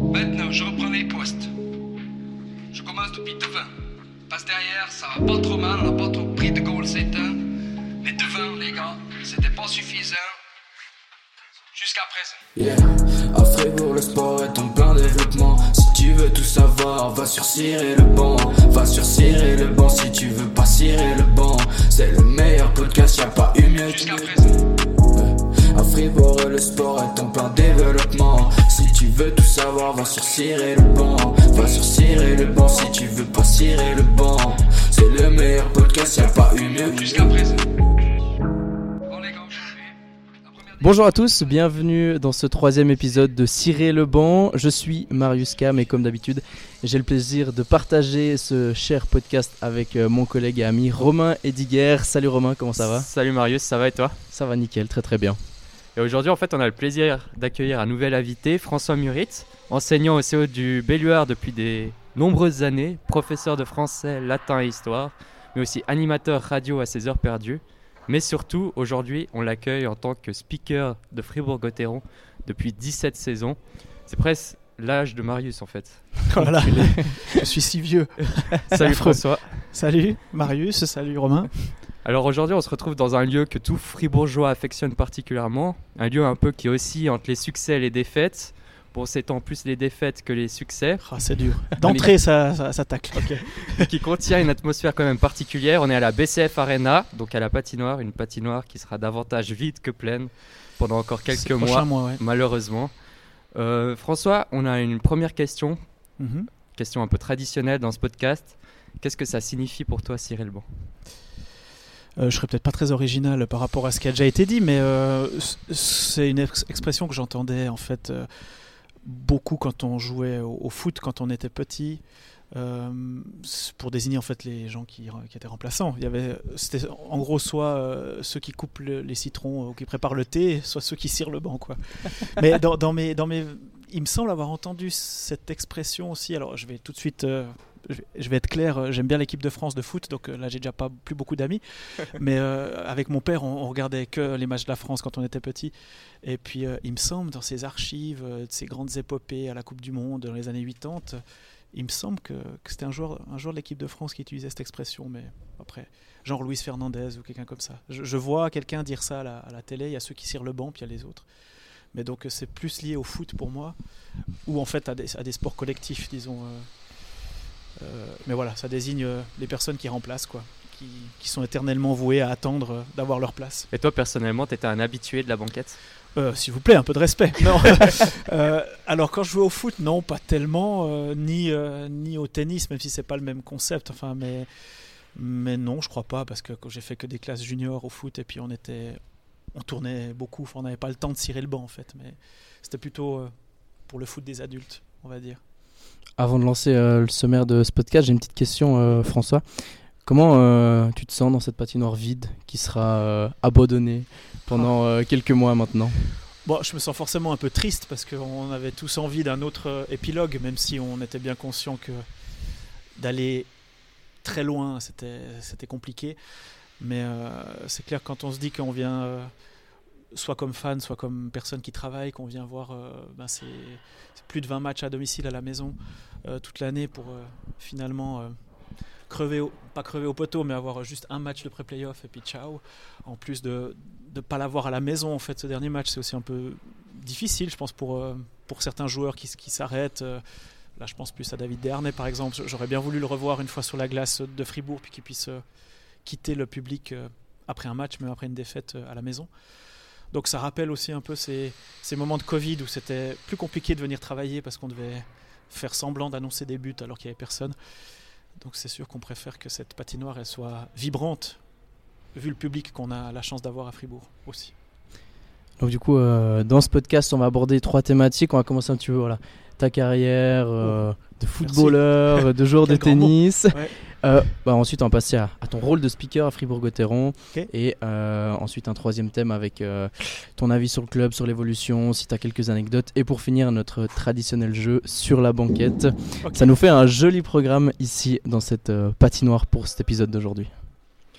Maintenant, je reprends les postes. Je commence depuis devant. Passe derrière, ça va pas trop mal, on n'a pas trop pris de goal c'est un. Mais devant, les gars, c'était pas suffisant. Jusqu'à présent. Yeah, à Fribourg, le sport est en plein développement. Si tu veux tout savoir, va sur Cirer le banc. Va sur Cirer le banc si tu veux pas cirer le banc. C'est le meilleur podcast, y a pas eu mieux. Jusqu'à présent. À Fribourg, le sport est en plein développement. Si tu veux tout savoir, va sur Cirer le banc. Va sur Cirer le banc si tu veux pas cirer le banc. C'est le meilleur podcast, y a pas eu mieux. Jusqu'à présent. Bonjour à tous, bienvenue dans ce troisième épisode de Cirer le banc. Je suis Marius Cam et comme d'habitude, j'ai le plaisir de partager ce cher podcast avec euh, mon collègue et ami Romain Ediger. Salut Romain, comment ça va? Salut Marius, ça va et toi? Ça va nickel, très très bien. Et aujourd'hui, en fait, on a le plaisir d'accueillir un nouvel invité, François Muritz, enseignant au CO du Belluard depuis des nombreuses années, professeur de français, latin et histoire, mais aussi animateur radio à ses heures perdues. Mais surtout, aujourd'hui, on l'accueille en tant que speaker de Fribourg-Gotteron depuis 17 saisons. C'est presque l'âge de Marius, en fait. Voilà, je suis si vieux. Salut. François. Salut Marius, salut Romain. Alors aujourd'hui, on se retrouve dans un lieu que tout fribourgeois affectionne particulièrement, un lieu un peu qui oscille entre les succès et les défaites. Bon, c'est tant plus les défaites que les succès, Ah, c'est dur. D'entrée, ça, ça, ça tacle. qui contient une atmosphère quand même particulière. On est à la BCF Arena, donc à la patinoire, une patinoire qui sera davantage vide que pleine pendant encore quelques mois, mois, ouais. malheureusement. Euh, François, on a une première question, Mhm. question un peu traditionnelle dans ce podcast. Qu'est-ce que ça signifie pour toi, Cyril Bon je serais peut-être pas très original par rapport à ce qui a déjà été dit, mais euh, c'est une ex- expression que j'entendais en fait euh, beaucoup quand on jouait au, au foot quand on était petit. euh, pour désigner en fait les gens qui, qui étaient remplaçants. Il y avait, c'était en gros soit euh, ceux qui coupent le- les citrons ou qui préparent le thé, soit ceux qui cirent le banc, quoi. Mais dans, dans mes, dans mes, il me semble avoir entendu cette expression aussi. Alors je vais tout de suite, euh, je, vais, être clair. euh, J'aime bien l'équipe de France de foot, donc euh, là j'ai déjà pas plus beaucoup d'amis. Mais euh, avec mon père, on, on regardait que les matchs de la France quand on était petit. Et puis euh, il me semble dans ces archives, de ces grandes épopées à la Coupe du Monde dans les années 80. Il me semble que, que c'était un joueur, un joueur de l'équipe de France qui utilisait cette expression, mais après, genre Luis Fernandez ou quelqu'un comme ça. Je, je vois quelqu'un dire ça à la, à la télé, il y a ceux qui cirent le banc, puis il y a les autres. Mais donc c'est plus lié au foot pour moi, ou en fait à des, à des sports collectifs, disons. euh, mais voilà, ça désigne euh, les personnes qui remplacent, quoi, qui, qui sont éternellement vouées à attendre euh, d'avoir leur place. Et toi, personnellement, tu étais un habitué de la banquette? Euh, S'il vous plaît, un peu de respect. Non. Euh, alors quand je jouais au foot, non, pas tellement, euh, ni euh, ni au tennis, même si c'est pas le même concept. Enfin, mais mais non, je crois pas, parce que j'ai fait que des classes juniors au foot et puis on était, on tournait beaucoup. On n'avait pas le temps de cirer le banc en fait, mais c'était plutôt euh, pour le foot des adultes, on va dire. Avant de lancer euh, le sommaire de ce podcast, j'ai une petite question euh, François. Comment euh, tu te sens dans cette patinoire vide qui sera abandonnée pendant euh, quelques mois maintenant? Bon, je me sens forcément un peu triste parce qu'on avait tous envie d'un autre épilogue, même si on était bien conscient que d'aller très loin, c'était compliqué. Mais c'est clair, quand on se dit qu'on vient, soit comme fan, soit comme personne qui travaille, qu'on vient voir euh, ben c'est plus de 20 matchs à domicile à la maison euh, toute l'année pour euh, finalement crever, pas crever au poteau, mais avoir juste un match de pré-playoff et puis ciao. En plus de ne pas l'avoir à la maison, en fait, ce dernier match, c'est aussi un peu difficile, je pense, pour, pour certains joueurs qui, qui s'arrêtent. Là, je pense plus à David Dernay, par exemple. J'aurais bien voulu le revoir une fois sur la glace de Fribourg, puis qu'il puisse quitter le public après un match, même après une défaite à la maison. Donc ça rappelle aussi un peu ces, ces moments de Covid où c'était plus compliqué de venir travailler parce qu'on devait faire semblant d'annoncer des buts alors qu'il n'y avait personne. Donc c'est sûr qu'on préfère que cette patinoire elle soit vibrante, vu le public qu'on a la chance d'avoir à Fribourg aussi. Donc du coup, euh, dans ce podcast, on va aborder trois thématiques. On va commencer un petit peu, voilà, ta carrière euh, de footballeur, de joueur de tennis. Ouais. Euh, bah, ensuite, on va passer à, à ton rôle de speaker à Fribourg-Gotteron. Et euh, ensuite, un troisième thème avec euh, ton avis sur le club, sur l'évolution, si tu as quelques anecdotes. Et pour finir, notre traditionnel jeu sur la banquette. Ça nous fait un joli programme ici dans cette euh, patinoire pour cet épisode d'aujourd'hui.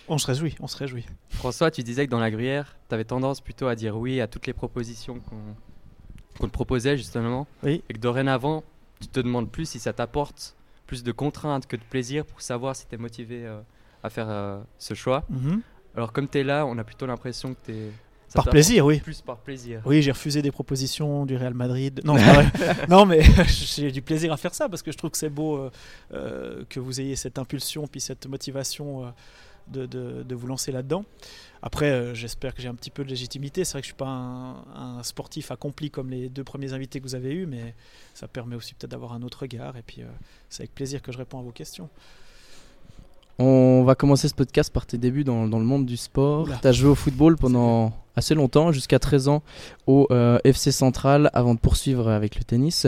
On se réjouit, on se réjouit. François, tu disais que dans la gruyère, tu avais tendance plutôt à dire oui à toutes les propositions qu'on te proposait justement. Oui. Et que dorénavant, tu te demandes plus si ça t'apporte plus de contraintes que de plaisir pour savoir si tu es motivé euh, à faire euh, ce choix. Mhm. Alors comme tu es là, on a plutôt l'impression que tu es... Par plaisir, oui. Plus par plaisir. Oui, j'ai refusé des propositions du Real Madrid. Non, mais j'ai du plaisir à faire ça parce que je trouve que c'est beau euh, que vous ayez cette impulsion puis cette motivation de, de- vous lancer là-dedans. Après, euh, j'espère que j'ai un petit peu de légitimité. C'est vrai que je suis pas un, un sportif accompli comme les deux premiers invités que vous avez eus, mais ça permet aussi peut-être d'avoir un autre regard. Et puis, euh, c'est avec plaisir que je réponds à vos questions. On va commencer ce podcast par tes débuts dans, dans le monde du sport. Tu as joué au football pendant assez longtemps, jusqu'à 13 ans, au euh, FC Central, avant de poursuivre avec le tennis.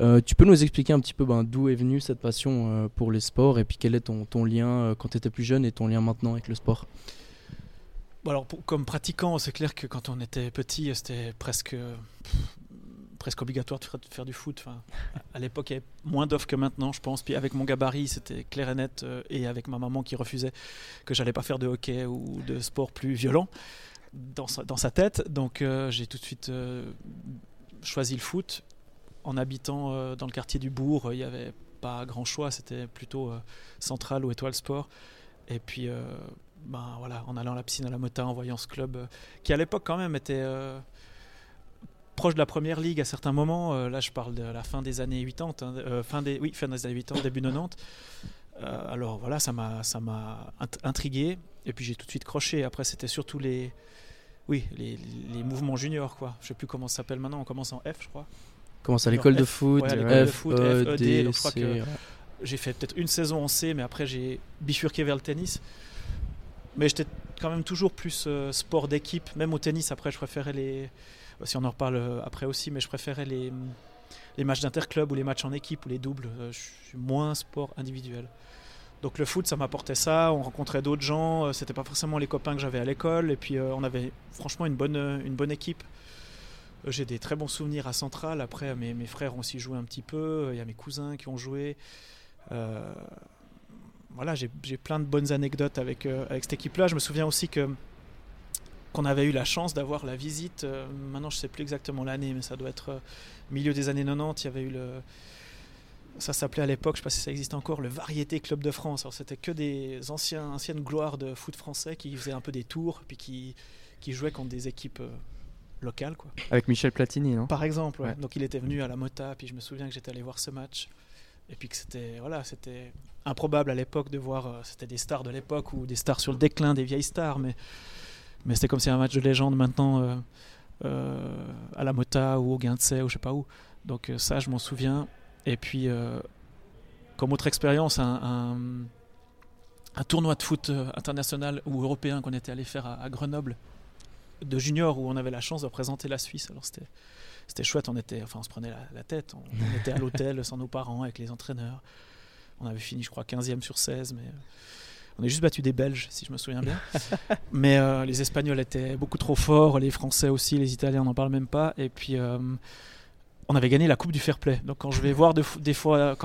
Euh, tu peux nous expliquer un petit peu ben, d'où est venue cette passion euh, pour les sports et puis quel est ton, ton lien quand tu étais plus jeune et ton lien maintenant avec le sport? Alors, pour- comme pratiquant, c'est clair que quand on était petit, c'était presque, presque obligatoire de faire, du foot. À l'époque, il y avait moins d'offres que maintenant, je pense. Puis avec mon gabarit, c'était clair et net. euh, et avec ma maman qui refusait que j'allais pas faire de hockey ou de sport plus violent dans sa, tête. Donc euh, j'ai tout de suite euh, choisi le foot. En habitant dans le quartier du bourg, il n'y avait pas grand choix. C'était plutôt Central ou Étoile Sport. Et puis, ben voilà, en allant à la piscine à la Mota, en voyant ce club qui à l'époque quand même était proche de la première ligue à certains moments. Euh, là, je parle de la fin des années 80, hein, euh, fin des, oui, fin des années 80, début 90. Euh, alors voilà, ça m'a, ça m'a int- intrigué. Et puis j'ai tout de suite croché. Après, c'était surtout les, oui, les, les mouvements juniors, quoi. Je sais plus comment ça s'appelle maintenant. On commence en F, je crois. Commence à l'école de F, foot, ouais, à l'école de F, foot, E, FED, D, donc je crois C, que-. J'ai fait peut-être une saison en C, mais après j'ai bifurqué vers le tennis. Mais j'étais quand même toujours plus euh, sport d'équipe. Même au tennis, après, je préférais les. Si on en reparle euh, après aussi, mais je préférais les, matchs d'interclub ou les matchs en équipe ou les doubles. Euh, Je suis moins sport individuel. Donc le foot, ça m'apportait ça. On rencontrait d'autres gens. Euh, C'était pas forcément les copains que j'avais à l'école. Et puis on avait franchement une bonne, une bonne équipe. J'ai des très bons souvenirs à Centrale. Après, mes, frères ont aussi joué un petit peu. Il y a mes cousins qui ont joué. Euh, voilà, j'ai plein de bonnes anecdotes avec, avec cette équipe-là. Je me souviens aussi que qu'on avait eu la chance d'avoir la visite. euh, maintenant, je sais plus exactement l'année, mais ça doit être euh, milieu des années 90. Il y avait eu le. Ça s'appelait à l'époque, je sais pas si ça existe encore, le Variété Club de France. Alors, c'était que des anciens, anciennes gloires de foot français qui faisaient un peu des tours, puis qui, qui jouaient contre des équipes euh, locales, quoi. Avec Michel Platini, non? Par exemple, ouais. Ouais. donc il était venu à la Mota, puis je me souviens que j'étais allé voir ce match, et puis que c'était voilà, c'était improbable à l'époque de voir, c'était des stars de l'époque ou des stars sur le déclin, des vieilles stars, mais mais c'était comme si un match de légende maintenant euh, euh, à la Mota ou au Guindsay ou je sais pas où. Donc euh, ça, je m'en souviens. Et puis comme autre expérience, un, un, un tournoi de foot international ou européen qu'on était allé faire à, à Grenoble de junior où on avait la chance de représenter la Suisse. Alors c'était c'était chouette, on était enfin on se prenait la, la tête, on, on était à l'hôtel sans nos parents avec les entraîneurs. On avait fini je crois 15e sur 16 mais on a juste battu des Belges si je me souviens bien. mais euh, les Espagnols étaient beaucoup trop forts, les Français aussi, les Italiens on n'en parle même pas et puis euh, on avait gagné la Coupe du Fair Play. Donc quand je voir des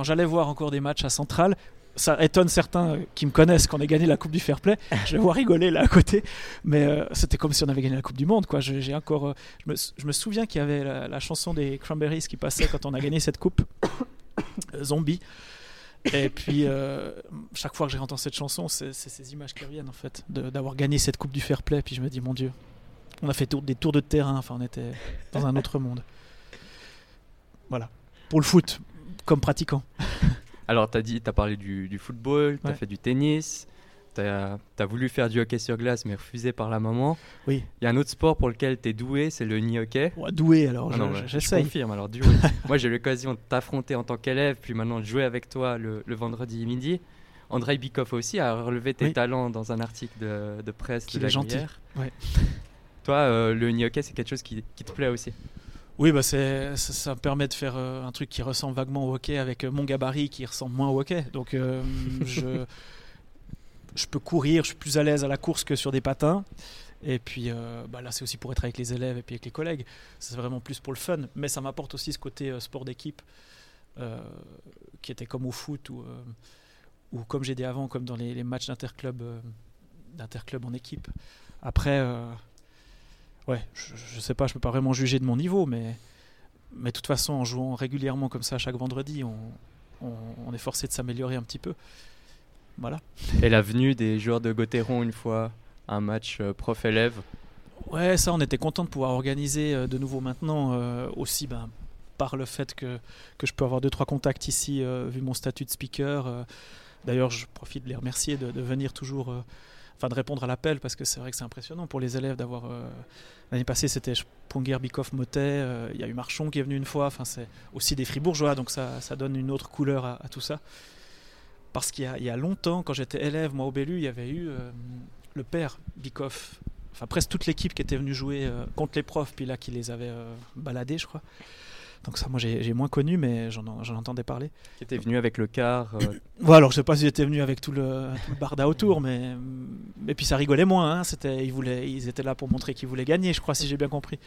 j'allais voir encore des matchs à Centrale, ça étonne certains qui me connaissent qu'on ait gagné la Coupe du Fair Play. Je vais voir rigoler là à côté, mais euh, c'était comme si on avait gagné la Coupe du Monde. Quoi. J'ai encore, je, me, souviens qu'il y avait la, chanson des Cranberries qui passait quand on a gagné cette coupe, Zombie. Et puis euh, chaque fois que j'ai entendu cette chanson, c'est, ces images qui reviennent en fait, d'avoir gagné cette Coupe du Fair Play. Puis je me dis mon Dieu, on a fait tour- des tours de terrain. Enfin, on était dans un autre monde. Voilà. Pour le foot, comme pratiquant. Alors, tu as, dit, as parlé du, du football, tu as Ouais. fait du tennis, tu as, voulu faire du hockey sur glace, mais refusé par la maman. Oui. Il y a un autre sport pour lequel tu es doué, c'est le nid hockey. Ouais, doué alors, Ah je- non, je- j'essaye. Je confirme, alors doué. Moi, j'ai eu l'occasion de t'affronter en tant qu'élève, puis maintenant de jouer avec toi le, le vendredi midi. Andrei Bikov aussi a relevé tes Oui. talents dans un article de, de presse Qu'il de la est gentil. Ouais. Toi, euh, le nid hockey, c'est quelque chose qui, qui te plaît aussi. Oui, bah ça, ça me permet de faire euh, un truc qui ressemble vaguement au hockey avec euh, mon gabarit qui ressemble moins au hockey. Donc euh, je, je peux courir, je suis plus à l'aise à la course que sur des patins. Et puis euh, bah là, c'est aussi pour être avec les élèves et puis avec les collègues. C'est vraiment plus pour le fun. Mais ça m'apporte aussi ce côté euh, sport d'équipe euh, qui était comme au foot ou, comme j'ai dit avant, comme dans les, matchs d'interclub, en équipe. Après, ouais, je, je sais pas, je peux pas vraiment juger de mon niveau, mais mais de toute façon, en jouant régulièrement comme ça chaque vendredi, on est forcé de s'améliorer un petit peu. Voilà. Et la venue des joueurs de Gauthieron une fois un match euh, prof-élève. Ouais, ça, on était content de pouvoir organiser euh, de nouveau maintenant, euh, aussi ben, par le fait que, que je peux avoir deux trois contacts ici, euh, vu mon statut de speaker. euh. D'ailleurs, je profite de les remercier de, de venir toujours, enfin de répondre à l'appel, parce que c'est vrai que c'est impressionnant pour les élèves d'avoir. L'année passée, c'était Ponger, Bikoff, Motet. Il y a eu Marchon qui est venu une fois. Enfin, c'est aussi des fribourgeois, donc ça, ça donne une autre couleur à, à tout ça. Parce qu'il y y a longtemps, quand j'étais élève, moi au Bellu, il y avait eu euh, le père Bikoff, enfin presque toute l'équipe qui était venue jouer euh, contre les profs, puis là qui les avait euh, baladés, je crois. Donc ça, moi j'ai moins connu, mais j'en en- j'en entendais parler. qui était venu avec le car. euh, Voilà, alors je sais pas s'ils étaient venus avec tout le, tout le barda autour, mais et puis ça rigolait moins. hein, C'était, ils voulaient, ils étaient là pour montrer qu'ils voulaient gagner, je crois, si j'ai bien compris.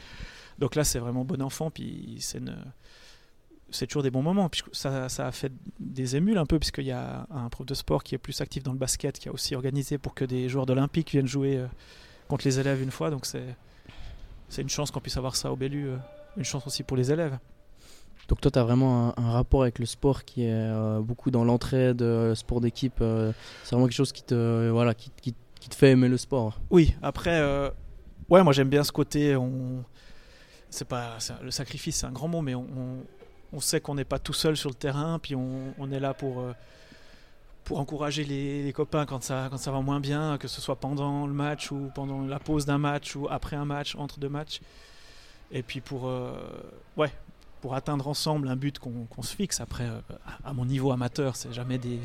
Donc là, c'est vraiment bon enfant, puis c'est une- c'est toujours des bons moments. Puis ça, ça a fait des émules un peu, puisqu'il y a un prof de sport qui est plus actif dans le basket, qui a aussi organisé pour que des joueurs d'Olympique viennent jouer euh, contre les élèves une fois. Donc c'est, c'est une chance qu'on puisse avoir ça au Bellu, euh, une chance aussi pour les élèves. Donc toi, tu as vraiment un, un rapport avec le sport qui est euh, beaucoup dans l'entraide, euh, sport d'équipe. euh, c'est vraiment quelque chose qui te, voilà, qui, qui- qui te fait aimer le sport. Oui, après, ouais, moi j'aime bien ce côté. On, c'est pas le sacrifice, c'est un grand mot, mais on, on- on sait qu'on n'est pas tout seul sur le terrain, puis on, est là pour euh, pour encourager les, copains quand ça quand ça va moins bien, que ce soit pendant le match ou pendant la pause d'un match ou après un match, entre deux matchs, et puis pour euh, ouais pour atteindre ensemble un but qu'on se fixe. Après, euh, à à mon niveau amateur, c'est jamais des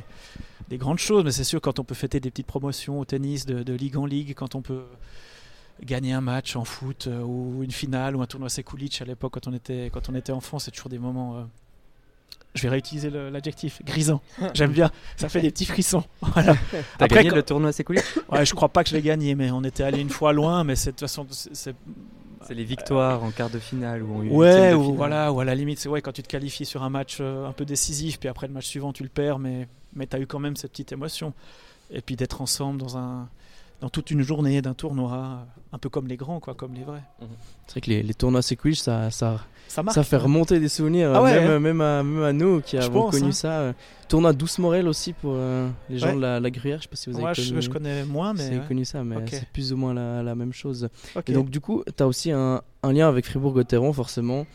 des grandes choses, mais c'est sûr quand on peut fêter des petites promotions au tennis de, de ligue en ligue, quand on peut gagner un match en foot euh, ou une finale ou un tournoi Sekulic à l'époque quand on était quand on était enfant, c'est toujours des moments. euh, je vais réutiliser l'adjectif grisant. J'aime bien, ça fait des petits frissons. Voilà. T'as Après, gagné quand- le tournoi Sécoulic Ouais, je crois pas que je l'ai gagné, mais on était allé une fois loin, mais c'est de toute façon c'est- les victoires en quart de finale ou en Ouais, de ou finale. voilà, ou à la limite, c'est ouais, quand tu te qualifies sur un match euh, un peu décisif, puis après le match suivant, tu le perds, mais, mais tu as eu quand même cette petite émotion. Et puis d'être ensemble dans, un, dans toute une journée d'un tournoi, un peu comme les grands, quoi, comme les vrais. C'est vrai que les, les tournois Sequich, ça, ça, Ça fait remonter des souvenirs, Ah ouais, même, même, à, même à nous qui Je avons pense, connu hein. ça. Tournoi Douce Morel aussi pour euh, les gens Ouais. de la, la Gruyère, je sais pas si vous avez Moi, je, connu, je connais moins, mais. vous avez ouais. connu ça, mais c'est plus ou moins la, la même chose. Et donc du coup, tu as aussi un, un lien avec Fribourg-Gotteron forcément.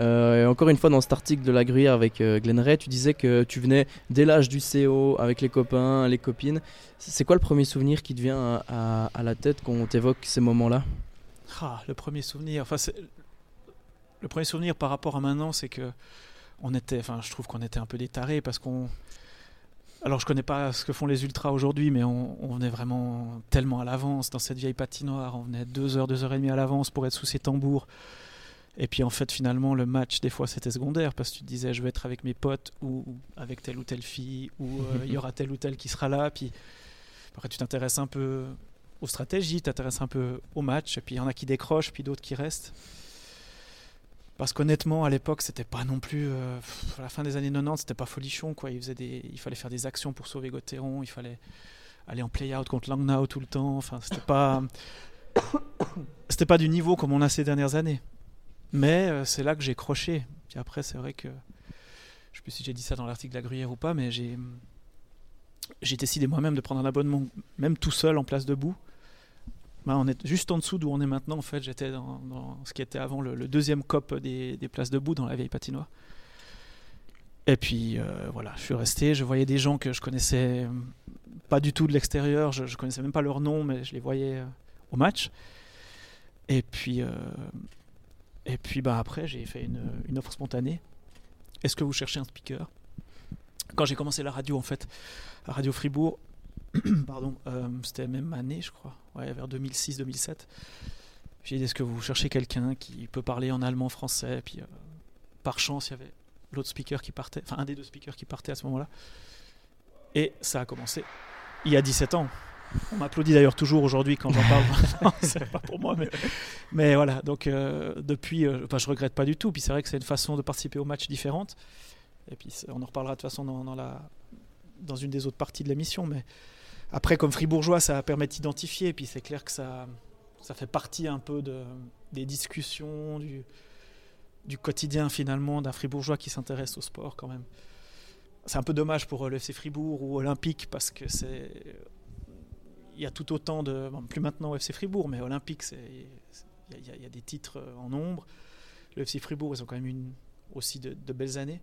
Euh, et encore une fois, dans cet article de la Gruyère avec euh, Glenn Ray, tu disais que tu venais dès l'âge du CO avec les copains, les copines. C'est quoi le premier souvenir qui te vient à, la tête quand on t'évoque ces moments-là? Ah, le premier souvenir. Enfin, le premier souvenir par rapport à maintenant, c'est que on était. Enfin, je trouve qu'on était un peu des tarés parce qu'on. Alors, je connais pas ce que font les ultras aujourd'hui, mais on, on venait vraiment tellement à l'avance dans cette vieille patinoire. On venait deux heures, deux heures et demie à l'avance pour être sous ses tambours. Et puis en fait, finalement, le match, des fois, c'était secondaire parce que tu te disais, je vais être avec mes potes ou avec telle ou telle fille, ou euh, il y aura tel ou tel qui sera là. Puis après, tu t'intéresses un peu aux stratégies, tu t'intéresses un peu au match, et puis il y en a qui décrochent, puis d'autres qui restent. Parce qu'honnêtement, à l'époque, c'était pas non plus. euh, à la fin des années 90, c'était pas folichon, quoi. Il, faisait des, il fallait faire des actions pour sauver Gauthieron, il fallait aller en play-out contre Langnau tout le temps. Enfin, c'était pas. c'était pas du niveau comme on a ces dernières années. Mais euh, c'est là que j'ai croché. Puis après, c'est vrai que. Je sais plus si j'ai dit ça dans l'article de la Gruyère ou pas, mais j'ai. Décidé moi-même de prendre un abonnement, même tout seul en place debout. Bah, on est juste en dessous d'où on est maintenant. En fait, j'étais dans, ce qui était avant le, deuxième cop des, des places debout dans la vieille patinoire. Et puis euh, voilà, je suis resté. Je voyais des gens que je connaissais pas du tout de l'extérieur. Je, je connaissais même pas leur nom, mais je les voyais euh, au match. Et puis, euh, et puis bah, après, j'ai fait une, offre spontanée. Est-ce que vous cherchez un speaker? Quand j'ai commencé la radio, en fait, Radio Fribourg, pardon, euh, c'était même année, je crois, vers 2006-2007. J'ai dit, est-ce que vous cherchez quelqu'un qui peut parler en allemand, français? Puis, euh, par chance, il y avait l'autre speaker qui partait, enfin, un des deux speakers qui partait à ce moment-là. Et ça a commencé il y a 17 ans. On m'applaudit d'ailleurs toujours aujourd'hui quand j'en parle. C'est pas pour moi, mais, voilà. Donc, euh, depuis, euh, enfin, je regrette pas du tout. Puis, c'est vrai que c'est une façon de participer au match différente. Et puis, on en reparlera de toute façon dans, dans la, dans une des autres parties de l'émission. Mais après, comme fribourgeois, ça permet d'identifier. Puis c'est clair que ça, ça fait partie un peu de, des discussions, du, du quotidien finalement d'un Fribourgeois qui s'intéresse au sport quand même. C'est un peu dommage pour le FC Fribourg ou Olympique parce que c'est il y a tout autant de bon, plus maintenant au FC Fribourg mais Olympique il y, y, a des titres en nombre. Le FC Fribourg ils ont quand même une aussi de, de belles années.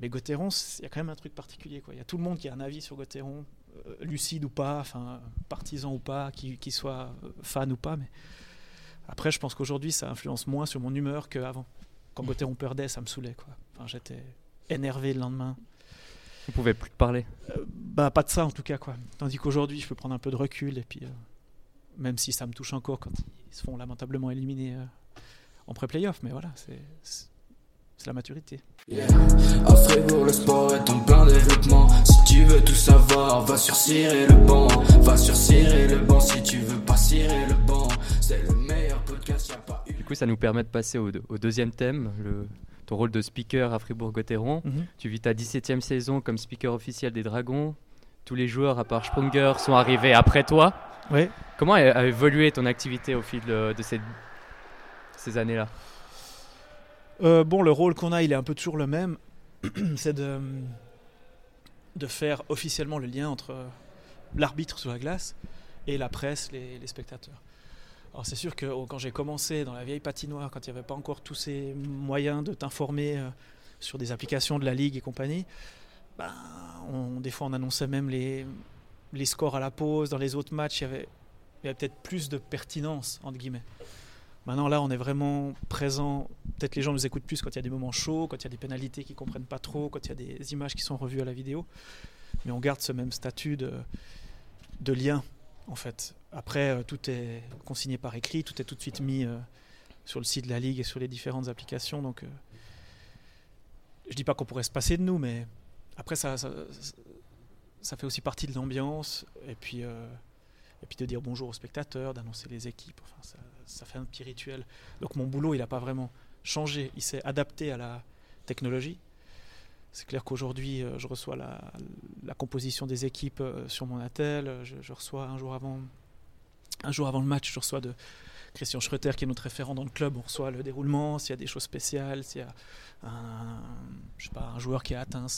Mais Gauthieron, il y a quand même un truc particulier. Quoi. Il y a tout le monde qui a un avis sur Gauthieron, euh, lucide ou pas, enfin partisan ou pas, qui, qui, soit fan ou pas. Mais après, je pense qu'aujourd'hui, ça influence moins sur mon humeur qu'avant. Quand mmh. Gauthieron perdait, ça me saoulait. Quoi. Enfin, J'étais énervé le lendemain. Vous pouvez plus te parler euh, Bah pas de ça en tout cas quoi. Tandis qu'aujourd'hui, je peux prendre un peu de recul et puis euh, même si ça me touche encore quand ils se font lamentablement éliminer euh, en pré-playoff, mais voilà, c'est c'est la maturité. Yeah. À Fribourg, le sport est en plein développement. Si tu veux tout savoir, va sur Cirer le banc. Va sur Cirer le banc si tu veux pas cirer le banc. C'est le meilleur podcast, y a pas eu. Du coup, ça nous permet de passer au, au deuxième thème, le, ton rôle de speaker à Fribourg-Gotteron. Mm -hmm. Tu vis ta 17e saison comme speaker officiel des Dragons. Tous les joueurs, à part Sprunger, sont arrivés après toi. Oui. Comment a, a évolué ton activité au fil de, de ces, ces années-là? Euh, bon, le rôle qu'on a, il est un peu toujours le même. c'est de, de faire officiellement le lien entre l'arbitre sur la glace et la presse, les, les spectateurs. Alors c'est sûr que oh, quand j'ai commencé dans la vieille patinoire, quand il n'y avait pas encore tous ces moyens de t'informer euh, sur des applications de la ligue et compagnie, ben, des fois on annonçait même les, scores à la pause. Dans les autres matchs, il y avait, peut-être plus de pertinence, entre guillemets. Maintenant, là, on est vraiment présent. Peut-être les gens nous écoutent plus quand il y a des moments chauds, quand il y a des pénalités qu'ils ne comprennent pas trop, quand il y a des images qui sont revues à la vidéo. Mais on garde ce même statut de lien, en fait. Après, euh, tout est consigné par écrit, tout est tout de suite mis euh, sur le site de la Ligue et sur les différentes applications. Donc, euh, je dis pas qu'on pourrait se passer de nous, mais après, ça, ça, fait aussi partie de l'ambiance. Et puis, euh, et puis de dire bonjour aux spectateurs, d'annoncer les équipes. Enfin, ça, ça fait un petit rituel. Donc mon boulot, il n'a pas vraiment changé. Il s'est adapté à la technologie. C'est clair qu'aujourd'hui, euh, je reçois la, composition des équipes euh, sur mon attel. Je, reçois un jour avant, un jour avant le match, je reçois de Christian Schroeter, qui est notre référent dans le club. On reçoit le déroulement, s'il y a des choses spéciales, s'il y a un, je sais pas, un joueur qui a atteint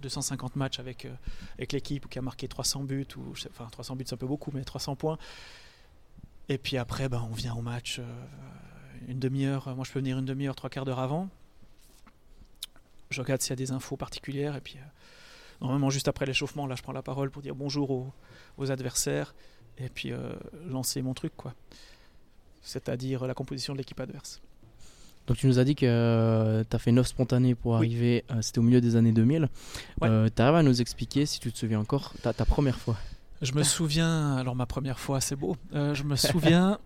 250 matchs avec, euh, avec l'équipe ou qui a marqué 300 buts, ou enfin 300 buts c'est un peu beaucoup, mais 300 points. Et puis après, ben, on vient au match euh, une demi-heure. Moi, je peux venir une demi-heure, trois quarts d'heure avant. Je regarde s'il y a des infos particulières. Et puis, euh, normalement, juste après l'échauffement, là, je prends la parole pour dire bonjour aux, aux adversaires. Et puis, euh, lancer mon truc, quoi. C'est-à-dire la composition de l'équipe adverse. Donc tu nous as dit que euh, tu as fait 9 spontanés pour arriver, oui. euh, c'était au milieu des années 2000. Ouais. tu arrives à nous expliquer, si tu te souviens encore, ta, ta première fois? Je me souviens, alors ma première fois, c'est beau. Je me souviens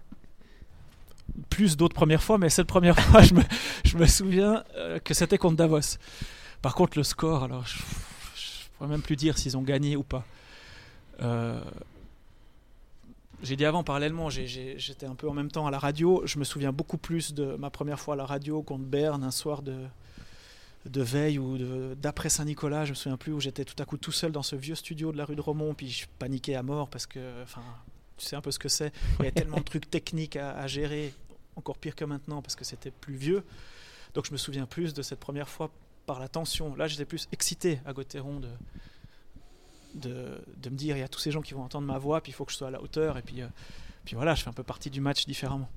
plus d'autres premières fois, mais cette première fois, je me, je me souviens euh, que c'était contre Davos. Par contre, le score, alors je, je pourrais même plus dire s'ils ont gagné ou pas. Euh, j'ai dit avant parallèlement, j'étais un peu en même temps à la radio. Je me souviens beaucoup plus de ma première fois à la radio contre Berne un soir de, de veille ou d'après Saint-Nicolas, je me souviens plus, où j'étais tout à coup tout seul dans ce vieux studio de la rue de Romont, puis je paniquais à mort parce que, enfin, tu sais un peu ce que c'est. Il y avait tellement de trucs techniques à, à, gérer, encore pire que maintenant parce que c'était plus vieux. Donc je me souviens plus de cette première fois par la tension. Là, j'étais plus excité à Gauthieron de, me dire il y a tous ces gens qui vont entendre ma voix, puis il faut que je sois à la hauteur, et puis, euh, puis voilà, je fais un peu partie du match différemment.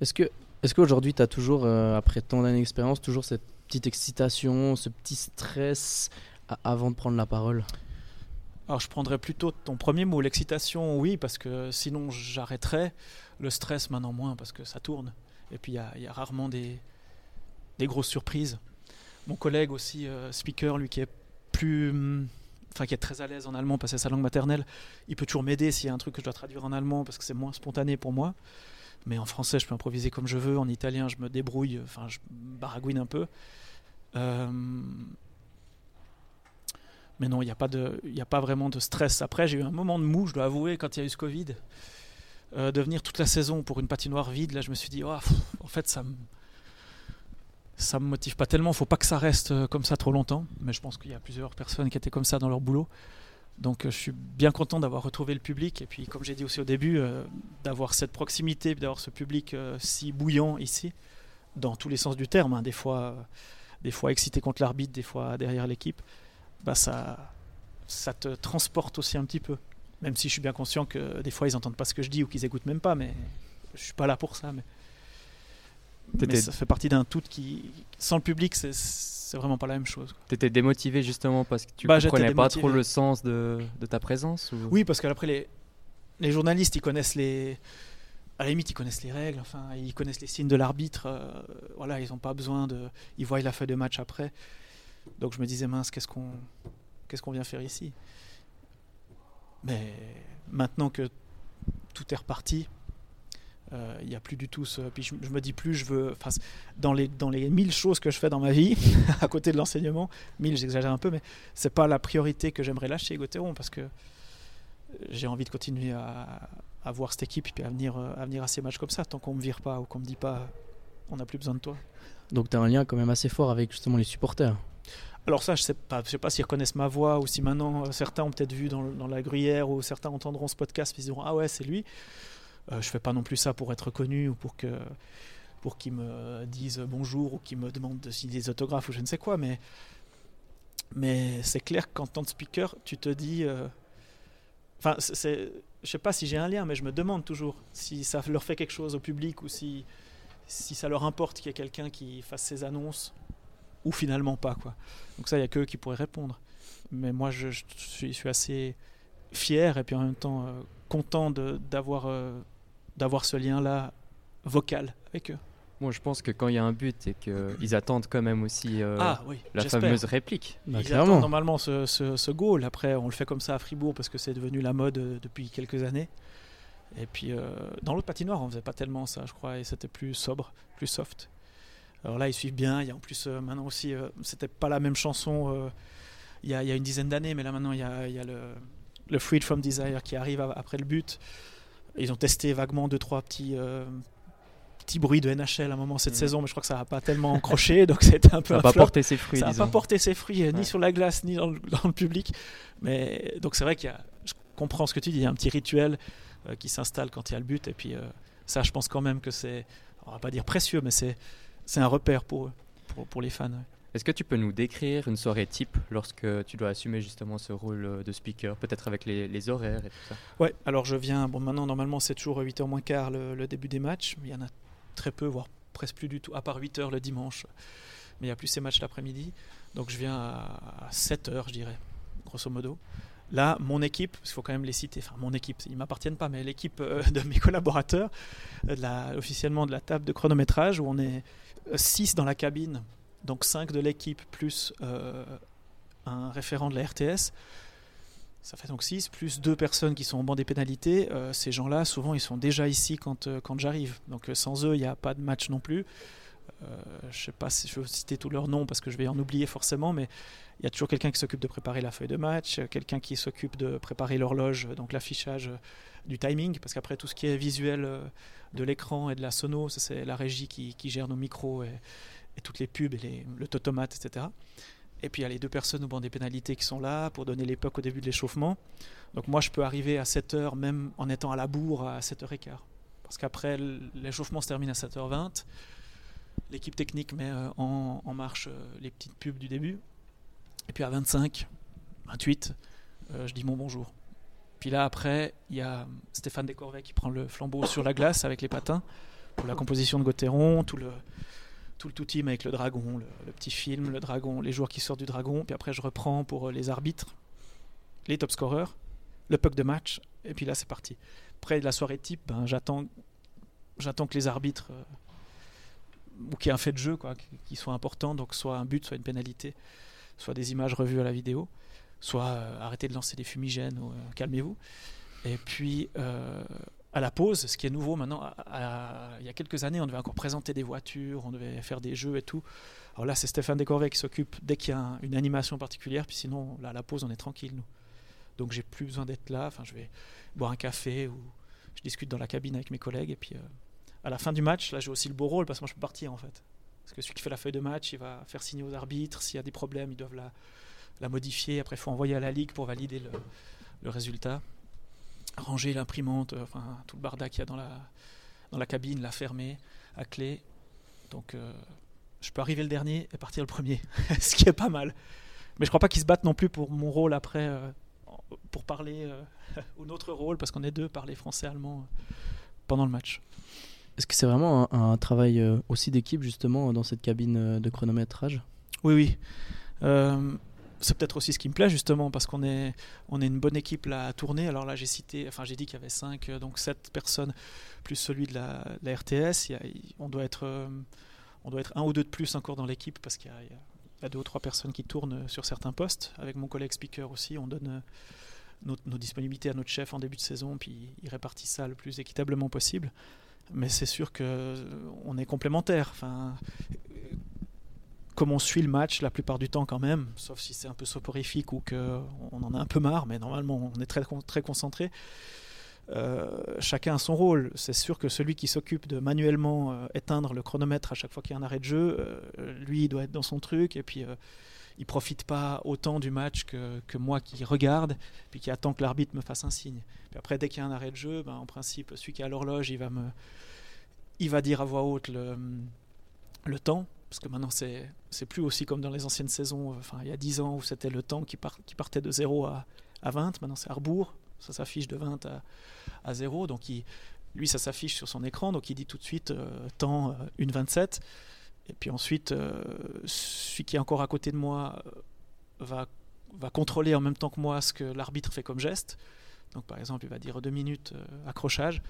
Est-ce que est-ce qu'aujourd'hui, tu as toujours, euh, après tant d'années d'expérience, toujours cette petite excitation, ce petit stress avant de prendre la parole? Alors, je prendrais plutôt ton premier mot, l'excitation, oui, parce que sinon j'arrêterais. Le stress, maintenant moins, parce que ça tourne. Et puis, il y, a rarement des, grosses surprises. Mon collègue aussi, euh, speaker, lui qui est plus. Enfin, qui est très à l'aise en allemand parce que c'est sa langue maternelle, il peut toujours m'aider s'il y a un truc que je dois traduire en allemand parce que c'est moins spontané pour moi mais en français je peux improviser comme je veux, en italien je me débrouille, enfin je baragouine un peu. Euh... Mais non, il n'y a, pas a pas vraiment de stress. Après, j'ai eu un moment de mou, je dois avouer, quand il y a eu ce Covid. Euh, de venir toute la saison pour une patinoire vide, là je me suis dit, oh, en fait ça me, ça me motive pas tellement, faut pas que ça reste euh, comme ça trop longtemps. Mais je pense qu'il y a plusieurs personnes qui étaient comme ça dans leur boulot. Donc euh, je suis bien content d'avoir retrouvé le public et puis comme j'ai dit aussi au début, d'avoir cette proximité, d'avoir ce public si bouillant ici, dans tous les sens du terme, hein, des fois, des fois excité contre l'arbitre, des fois derrière l'équipe, bah ça, ça te transporte aussi un petit peu. Même si je suis bien conscient que des fois ils n'entendent pas ce que je dis ou qu'ils écoutent même pas, mais je suis pas là pour ça. Mais, ça fait partie d'un tout qui, sans le public, c'est- vraiment pas la même chose. T'étais démotivé justement parce que tu Bah, comprenais pas trop le sens de, de ta présence ou... Oui, parce qu'après les, les journalistes, ils connaissent les, à la limite, ils connaissent les règles, enfin, ils connaissent les signes de l'arbitre. euh, voilà, ils n'ont pas besoin de, ils voient la feuille de match après. Donc je me disais mince, qu'est-ce qu'on, vient faire ici? Mais maintenant que tout est reparti, euh, il n'y a plus du tout ce. Puis je, me dis plus, je veux. Dans les dans les mille choses que je fais dans ma vie, à côté de l'enseignement, mille, j'exagère un peu, mais c'est pas la priorité que j'aimerais lâcher Gauthieron parce que j'ai envie de continuer à, voir cette équipe et à venir, euh, à venir à ces matchs comme ça, tant qu'on me vire pas ou qu'on me dit pas on n'a plus besoin de toi. Donc tu as un lien quand même assez fort avec justement les supporters. Alors ça, je sais pas, je sais pas s'ils reconnaissent ma voix ou si maintenant euh, certains ont peut-être vu dans, la gruyère ou certains entendront ce podcast et ils diront ah ouais c'est lui. Euh, je fais pas non plus ça pour être connu ou pour que pour qu'ils me disent bonjour ou qu'ils me demandent de signer des autographes ou je ne sais quoi, mais mais c'est clair qu'en tant que speaker, tu te dis euh, Enfin, c'est- je sais pas si j'ai un lien, mais je me demande toujours si ça leur fait quelque chose au public ou si, si ça leur importe qu'il y ait quelqu'un qui fasse ces annonces ou finalement pas quoi. Donc ça, il y a qu'eux qui pourraient répondre. Mais moi, je, je suis, je suis assez fier et puis en même temps euh, content d'avoir euh, d'avoir ce lien-là vocal avec eux. Moi, je pense que quand il y a un but et qu'ils attendent quand même aussi euh, ah oui, la fameuse réplique. Bah, Ils clairement. attendent normalement ce, ce, ce goal. Après, on le fait comme ça à Fribourg parce que c'est devenu la mode euh, depuis quelques années. Et puis, euh, dans l'autre patinoire, on faisait pas tellement ça, je crois, et c'était plus sobre, plus soft. Alors là, ils suivent bien. Il y a en plus euh, maintenant aussi, euh, c'était pas la même chanson euh, il y, a, il y a une dizaine d'années, mais là maintenant, il y a, il y a le, le Freed from Desire qui arrive après le but. Ils ont testé vaguement deux, trois petits. euh, petits bruits de NHL à un moment cette Mhm. saison mais je crois que ça n'a pas tellement accroché donc c'était un peu Ça n'a pas flop porté ses fruits, ça n'a pas porté ses fruits ni sur la glace ni dans le, dans le public. Mais donc c'est vrai qu'il y a, je comprends ce que tu dis, il y a un petit rituel qui s'installe quand il y a le but. Et puis ça, je pense quand même que c'est, on va pas dire précieux, mais c'est, c'est un repère pour eux, pour, pour les fans. ouais. Est-ce que tu peux nous décrire une soirée type lorsque tu dois assumer justement ce rôle euh, de speaker, peut-être avec les, les horaires et tout ça? Ouais, alors je viens, bon maintenant normalement c'est toujours 8h moins quart le, le début des matchs, mais il y en a très peu, voire presque plus du tout, à part 8h le dimanche. Mais il n'y a plus ces matchs l'après-midi. Donc je viens à 7h, je dirais, grosso modo. Là, mon équipe, il faut quand même les citer, enfin mon équipe, ils ne m'appartiennent pas, mais l'équipe euh, de mes collaborateurs, euh, de la- officiellement de la table de chronométrage, où on est 6 dans la cabine, donc 5 de l'équipe plus euh, un référent de la RTS. Ça fait donc 6, plus deux personnes qui sont au banc des pénalités. Euh, ces gens-là, souvent, ils sont déjà ici quand, euh, quand j'arrive. Donc sans eux, il n'y a pas de match non plus. Je ne sais pas si je veux citer tous leurs noms parce que je vais en oublier forcément, mais il y a toujours quelqu'un qui s'occupe de préparer la feuille de match, quelqu'un qui s'occupe de préparer l'horloge, donc l'affichage du timing, parce qu'après tout ce qui est visuel de l'écran et de la sono, c'est la régie qui, qui gère nos micros et, et toutes les pubs et les, le totomate, etc. Et puis il y a les deux personnes au banc des pénalités qui sont là pour donner l'époque au début de l'échauffement. Donc moi je peux arriver à 7h même en étant à la bourre à 7h15. Parce qu'après l'échauffement se termine à 7h20. L'équipe technique met euh, en, en marche euh, les petites pubs du début. Et puis à 25, 28, euh, je dis mon bonjour. Puis là après, il y a Stéphane Descorvets qui prend le flambeau sur la glace avec les patins. Pour la composition de Gauthieron, tout le, tout team avec le dragon, le, petit film, le dragon, les joueurs qui sortent du dragon, puis après je reprends pour euh, les arbitres, les top scorers, le puck de match, et puis là c'est parti. Après la soirée type, ben, j'attends, j'attends que les arbitres euh, ou qu'il y ait un fait de jeu quoi, qui soit important, donc soit un but, soit une pénalité, soit des images revues à la vidéo, soit euh, arrêter de lancer des fumigènes, ou, euh, calmez-vous. Et puis euh, à la pause, ce qui est nouveau maintenant, il y a quelques années, on devait encore présenter des voitures, on devait faire des jeux et tout. Alors là, c'est Stéphane Descorvets qui s'occupe dès qu'il y a un- une animation particulière, puis sinon, là, à la pause, on est tranquille, nous. Donc j'ai plus besoin d'être là, enfin, je vais boire un café ou je discute dans la cabine avec mes collègues, et puis à la fin du match, là, j'ai aussi le beau rôle, parce que moi, je peux partir, en fait. Parce que celui qui fait la feuille de match, il va faire signer aux arbitres, s'il y a des problèmes, ils doivent la, la modifier, après, il faut envoyer à la ligue pour valider le, le résultat ranger l'imprimante, euh, enfin tout le bardac qu'il y a dans la, dans la cabine, la fermer à clé. Donc euh, je peux arriver le dernier et partir le premier, ce qui est pas mal. Mais je crois pas qu'ils se battent non plus pour mon rôle après, euh, pour parler euh, ou notre rôle, parce qu'on est deux, parler français-allemand pendant le match. Est-ce que c'est vraiment un, un travail aussi d'équipe justement dans cette cabine de chronométrage? Oui, oui. Euh, c'est peut-être aussi ce qui me plaît justement parce qu'on est, on est une bonne équipe à tourner. Alors là, j'ai cité, enfin j'ai dit qu'il y avait 5, donc 7 personnes plus celui de la, RTS. On, doit être, euh, on doit être un ou deux de plus encore dans l'équipe parce qu'il y a, deux ou trois personnes qui tournent sur certains postes. Avec mon collègue speaker aussi, on donne euh, nos, disponibilités à notre chef en début de saison, puis il répartit ça le plus équitablement possible. Mais c'est sûr que euh, on est complémentaires. Euh, comme on suit le match la plupart du temps quand même, sauf si c'est un peu soporifique ou qu'on en a un peu marre, mais normalement on est très, très concentré. Euh, chacun a son rôle. C'est sûr que celui qui s'occupe de manuellement euh, éteindre le chronomètre à chaque fois qu'il y a un arrêt de jeu, euh, lui il doit être dans son truc et puis il profite pas autant du match que, que moi qui regarde puis qui attend que l'arbitre me fasse un signe. Puis après dès qu'il y a un arrêt de jeu, ben, en principe celui qui est à l'horloge il va me il va dire à voix haute le, le temps parce que maintenant c'est c'est plus aussi comme dans les anciennes saisons, euh, enfin il y a 10 ans où c'était le temps qui, part- qui partait de 0 à, à 20, maintenant c'est à ça s'affiche de 20 à, à 0, donc lui ça s'affiche sur son écran, donc il dit tout de suite euh, temps euh, 1,27, et puis ensuite euh, celui qui est encore à côté de moi euh, va, contrôler en même temps que moi ce que l'arbitre fait comme geste, donc par exemple il va dire 2 minutes euh, accrochage,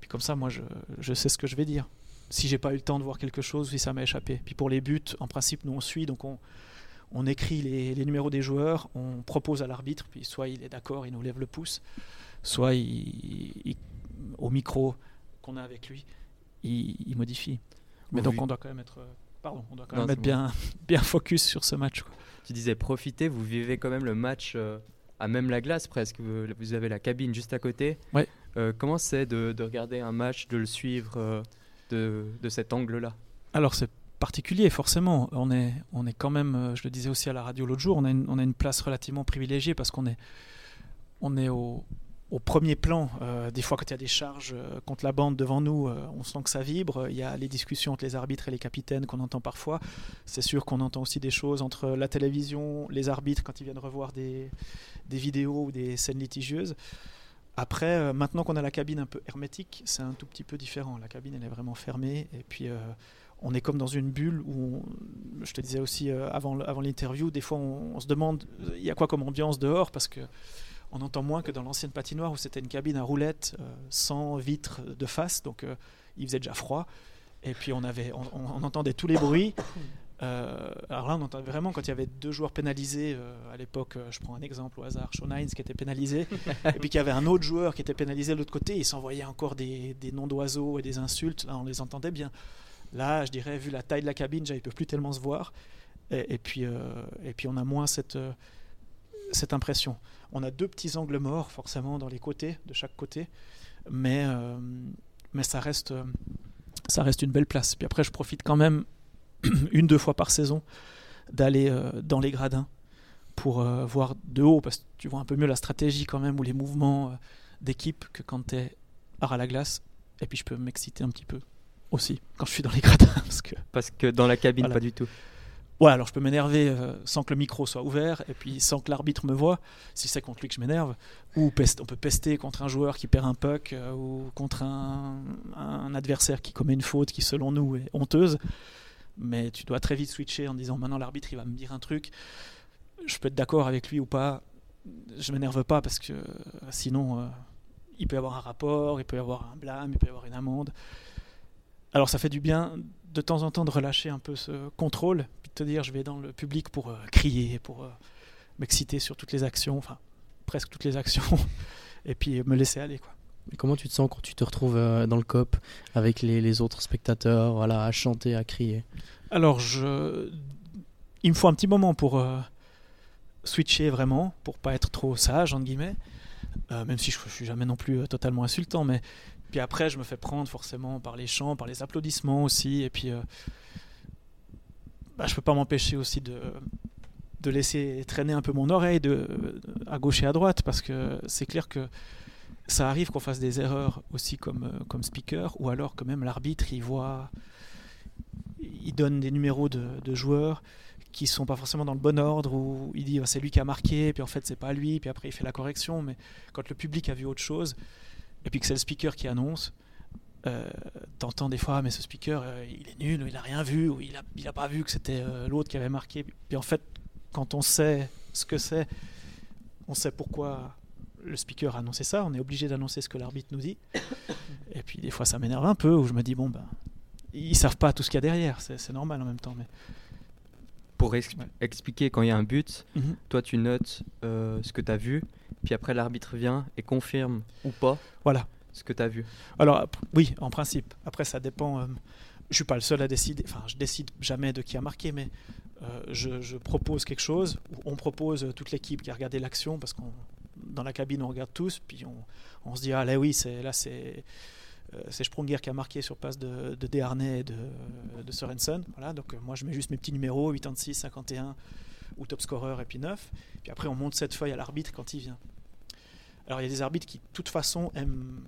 puis comme ça moi je sais ce que je vais dire si j'ai pas eu le temps de voir quelque chose, si ça m'a échappé. Puis pour les buts, en principe, nous on suit, donc on, on écrit les, les numéros des joueurs, on propose à l'arbitre, puis soit il est d'accord, il nous lève le pouce, soit il, il- au micro qu'on a avec lui, il, il modifie. Mais donc on doit quand même être, euh, pardon, on doit quand Non, même c'est être bien, bien focus sur ce match. quoi. Tu disais profitez, vous vivez quand même le match euh, à même la glace presque. Vous, vous avez la cabine juste à côté. Ouais. Euh, comment c'est de, de regarder un match, de le suivre euh, de, cet angle-là Alors c'est particulier forcément. On est, on est quand même, euh, je le disais aussi à la radio l'autre jour, on a une, on a une place relativement privilégiée parce qu'on est, on est au, premier plan. Euh, des fois quand il y a des charges euh, contre la bande devant nous, on sent que ça vibre. Il y a les discussions entre les arbitres et les capitaines qu'on entend parfois. C'est sûr qu'on entend aussi des choses entre la télévision, les arbitres quand ils viennent revoir des, des vidéos ou des scènes litigieuses. Après, euh, maintenant qu'on a la cabine un peu hermétique, c'est un tout petit peu différent. La cabine, elle est vraiment fermée. Et puis, euh, on est comme dans une bulle où, je te disais aussi euh, avant, l'interview, des fois, on, se demande, il y a quoi comme ambiance dehors? Parce que on entend moins que dans l'ancienne patinoire où c'était une cabine à roulettes sans vitres de face. Donc, il faisait déjà froid. Et puis, on, avait, on entendait tous les bruits. Euh, alors là, on entendait vraiment quand il y avait deux joueurs pénalisés. euh, à l'époque, euh, je prends un exemple au hasard, Sean Hines qui était pénalisé, et puis qu'il y avait un autre joueur qui était pénalisé de l'autre côté. Il s'envoyait encore des, des noms d'oiseaux et des insultes. Là, on les entendait bien. Là, je dirais, vu la taille de la cabine, ils ne peuvent plus tellement se voir. Et, et puis, et puis, on a moins cette, cette impression. On a deux petits angles morts, forcément, dans les côtés, de chaque côté. Mais, mais ça, reste, ça reste une belle place. Puis après, je profite quand même une, deux fois par saison d'aller euh, dans les gradins pour euh, voir de haut, parce que tu vois un peu mieux la stratégie quand même, ou les mouvements euh, d'équipe que quand tu es à la glace. Et puis je peux m'exciter un petit peu aussi quand je suis dans les gradins. Parce que, Parce que dans la cabine, Voilà. pas du tout. ouais, alors je peux m'énerver euh, sans que le micro soit ouvert, et puis sans que l'arbitre me voie, si c'est contre lui que je m'énerve. Ou peste- on peut pester contre un joueur qui perd un puck, euh, ou contre un, un adversaire qui commet une faute qui, selon nous, est honteuse. Mais tu dois très vite switcher en disant maintenant l'arbitre il va me dire un truc. Je peux être d'accord avec lui ou pas. Je m'énerve pas parce que sinon euh, il peut y avoir un rapport, il peut y avoir un blâme, il peut y avoir une amende. Alors ça fait du bien de temps en temps de relâcher un peu ce contrôle, puis de te dire je vais dans le public pour euh, crier, pour euh, m'exciter sur toutes les actions, enfin presque toutes les actions, et puis me laisser aller quoi. Comment tu te sens quand tu te retrouves euh, dans le COP avec les, autres spectateurs, voilà, à chanter, à crier? Alors, il me faut un petit moment pour euh, switcher vraiment, pour pas être trop sage, entre guillemets, Euh, même si je, je suis jamais non plus totalement insultant, mais puis après, je me fais prendre forcément par les chants, par les applaudissements aussi, et puis bah, je peux pas m'empêcher aussi de, de laisser traîner un peu mon oreille de, à gauche et à droite, parce que c'est clair que ça arrive qu'on fasse des erreurs aussi comme, euh, comme speaker, ou alors que même l'arbitre, il voit, il donne des numéros de, de joueurs qui sont pas forcément dans le bon ordre, où il dit bah, c'est lui qui a marqué, puis en fait c'est pas lui, puis après il fait la correction, mais quand le public a vu autre chose, et puis que c'est le speaker qui annonce, euh, t'entends des fois, mais ce speaker, euh, il est nul, ou il a rien vu, ou il a, il a pas vu que c'était euh, l'autre qui avait marqué. Puis en fait, quand on sait ce que c'est, on sait pourquoi le speaker a annoncé ça, on est obligé d'annoncer ce que l'arbitre nous dit. Et puis des fois, ça m'énerve un peu, où je me dis, bon, ben, ils savent pas tout ce qu'il y a derrière, c'est normal en même temps. Mais... Pour ex- Ouais. expliquer quand il y a un but, Mhm. toi tu notes euh, ce que tu as vu, puis après l'arbitre vient et confirme ou pas Voilà. ce que tu as vu. Alors oui, en principe. Après, ça dépend. euh, je suis pas le seul à décider. Enfin, je décide jamais de qui a marqué, mais euh, je, je propose quelque chose. On propose euh, toute l'équipe qui a regardé l'action parce qu'on dans la cabine on regarde tous, puis on, se dit ah là oui, c'est là c'est euh, c'est Sprunger qui a marqué sur passe de, de Desharnais et de, de Sorensen. Voilà, donc euh, moi je mets juste mes petits numéros 86, 51 ou top scorer et puis 9. Puis après on monte cette feuille à l'arbitre quand il vient. Alors il y a des arbitres qui de toute façon aiment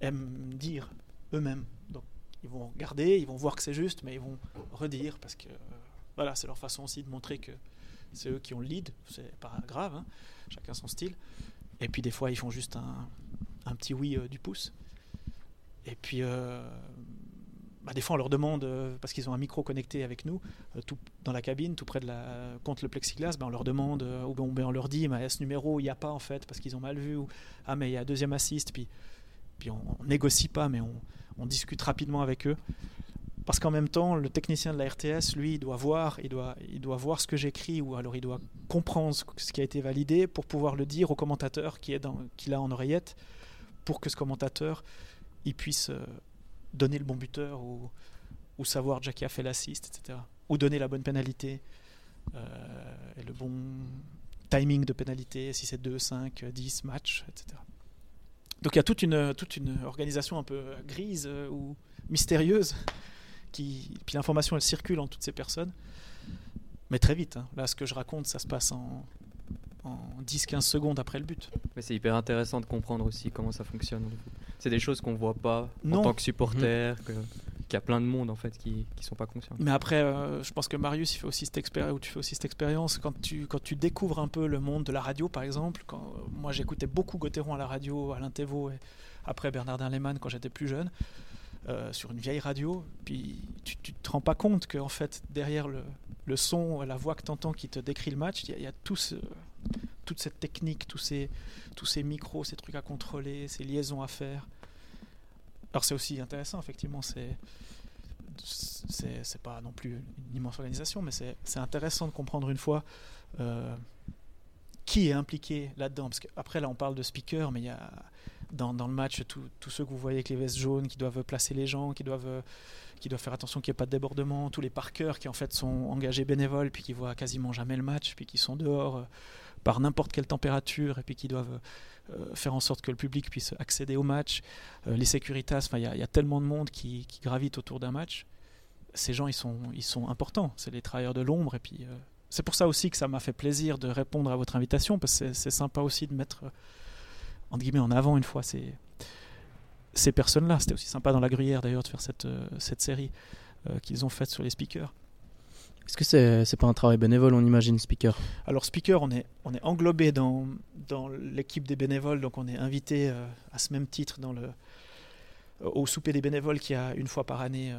aiment dire eux-mêmes. Donc ils vont regarder, ils vont voir que c'est juste, mais ils vont redire parce que euh, voilà, c'est leur façon aussi de montrer que c'est eux qui ont le lead. C'est pas grave, hein, chacun son style. Et puis des fois ils font juste un, petit oui euh, du pouce. Et puis euh, bah, des fois on leur demande euh, parce qu'ils ont un micro connecté avec nous, tout dans la cabine, tout près de la contre le plexiglas, bah, on leur demande ou ben, on leur dit, mais ce numéro il n'y a pas en fait parce qu'ils ont mal vu ou ah mais il y a deuxième assist puis puis on, négocie pas, mais on discute rapidement avec eux. Parce qu'en même temps, le technicien de la RTS, lui, il doit voir, il doit, il doit voir ce que j'écris, ou alors il doit comprendre ce, qui a été validé pour pouvoir le dire au commentateur qui est dans, qu'il a en oreillette, pour que ce commentateur, il puisse euh, donner le bon buteur ou, ou savoir déjà qui a fait l'assist, etc. Ou donner la bonne pénalité euh, et le bon timing de pénalité, si c'est 2, 5, 10 matchs, etc. Donc il y a toute une, toute une organisation un peu grise euh, ou mystérieuse. Qui, puis l'information, elle circule en toutes ces personnes. Mais très vite. hein. Là, ce que je raconte, ça se passe en, en 10-15 secondes après le but. Mais c'est hyper intéressant de comprendre aussi comment ça fonctionne. C'est des choses qu'on voit pas Non. en tant que supporter, que- qu'il y a plein de monde en fait qui, qui sont pas conscients. Mais après, euh, je pense que Marius, il fait aussi cette expérience, ou tu fais aussi cette expérience quand tu, quand tu découvres un peu le monde de la radio, par exemple. Quand, euh, moi, j'écoutais beaucoup Gauthieron à la radio, Alain Thévaux et après Bernardin Lehmann quand j'étais plus jeune, euh, sur une vieille radio. Puis tu, tu te rends pas compte que en fait, derrière le, le son, la voix que tu entends qui te décrit le match, il y a, tout ce- toute cette technique, tous ces, tous ces micros, ces trucs à contrôler, ces liaisons à faire. Alors c'est aussi intéressant, effectivement, c'est c'est pas non plus une immense organisation, mais c'est c'est intéressant de comprendre une fois euh, qui est impliqué là-dedans. Parce qu'après, là, on parle de speaker, mais il y a dans, le match tous ceux que vous voyez avec les vestes jaunes qui doivent placer les gens, qui doivent, qui doivent faire attention qu'il n'y ait pas de débordement, tous les parkers qui en fait sont engagés bénévoles, puis qui voient quasiment jamais le match, puis qui sont dehors euh, par n'importe quelle température, et puis qui doivent euh, faire en sorte que le public puisse accéder au match. Euh, les Securitas, enfin, il y, a- tellement de monde qui, qui gravite autour d'un match. Ces gens, ils sont, ils sont importants. C'est les travailleurs de l'ombre. Et puis, c'est pour ça aussi que ça m'a fait plaisir de répondre à votre invitation, parce que c'est- sympa aussi de mettre, entre guillemets, en avant une fois ces, ces personnes-là. C'était aussi sympa dans la gruyère, d'ailleurs, de faire cette, euh, cette série euh, qu'ils ont faite sur les speakers. Est-ce que c'est c'est pas un travail bénévole, on imagine, speaker? Alors speaker, on est, on est englobé dans, dans l'équipe des bénévoles, donc on est invité euh, à ce même titre dans le, au souper des bénévoles qui a une fois par année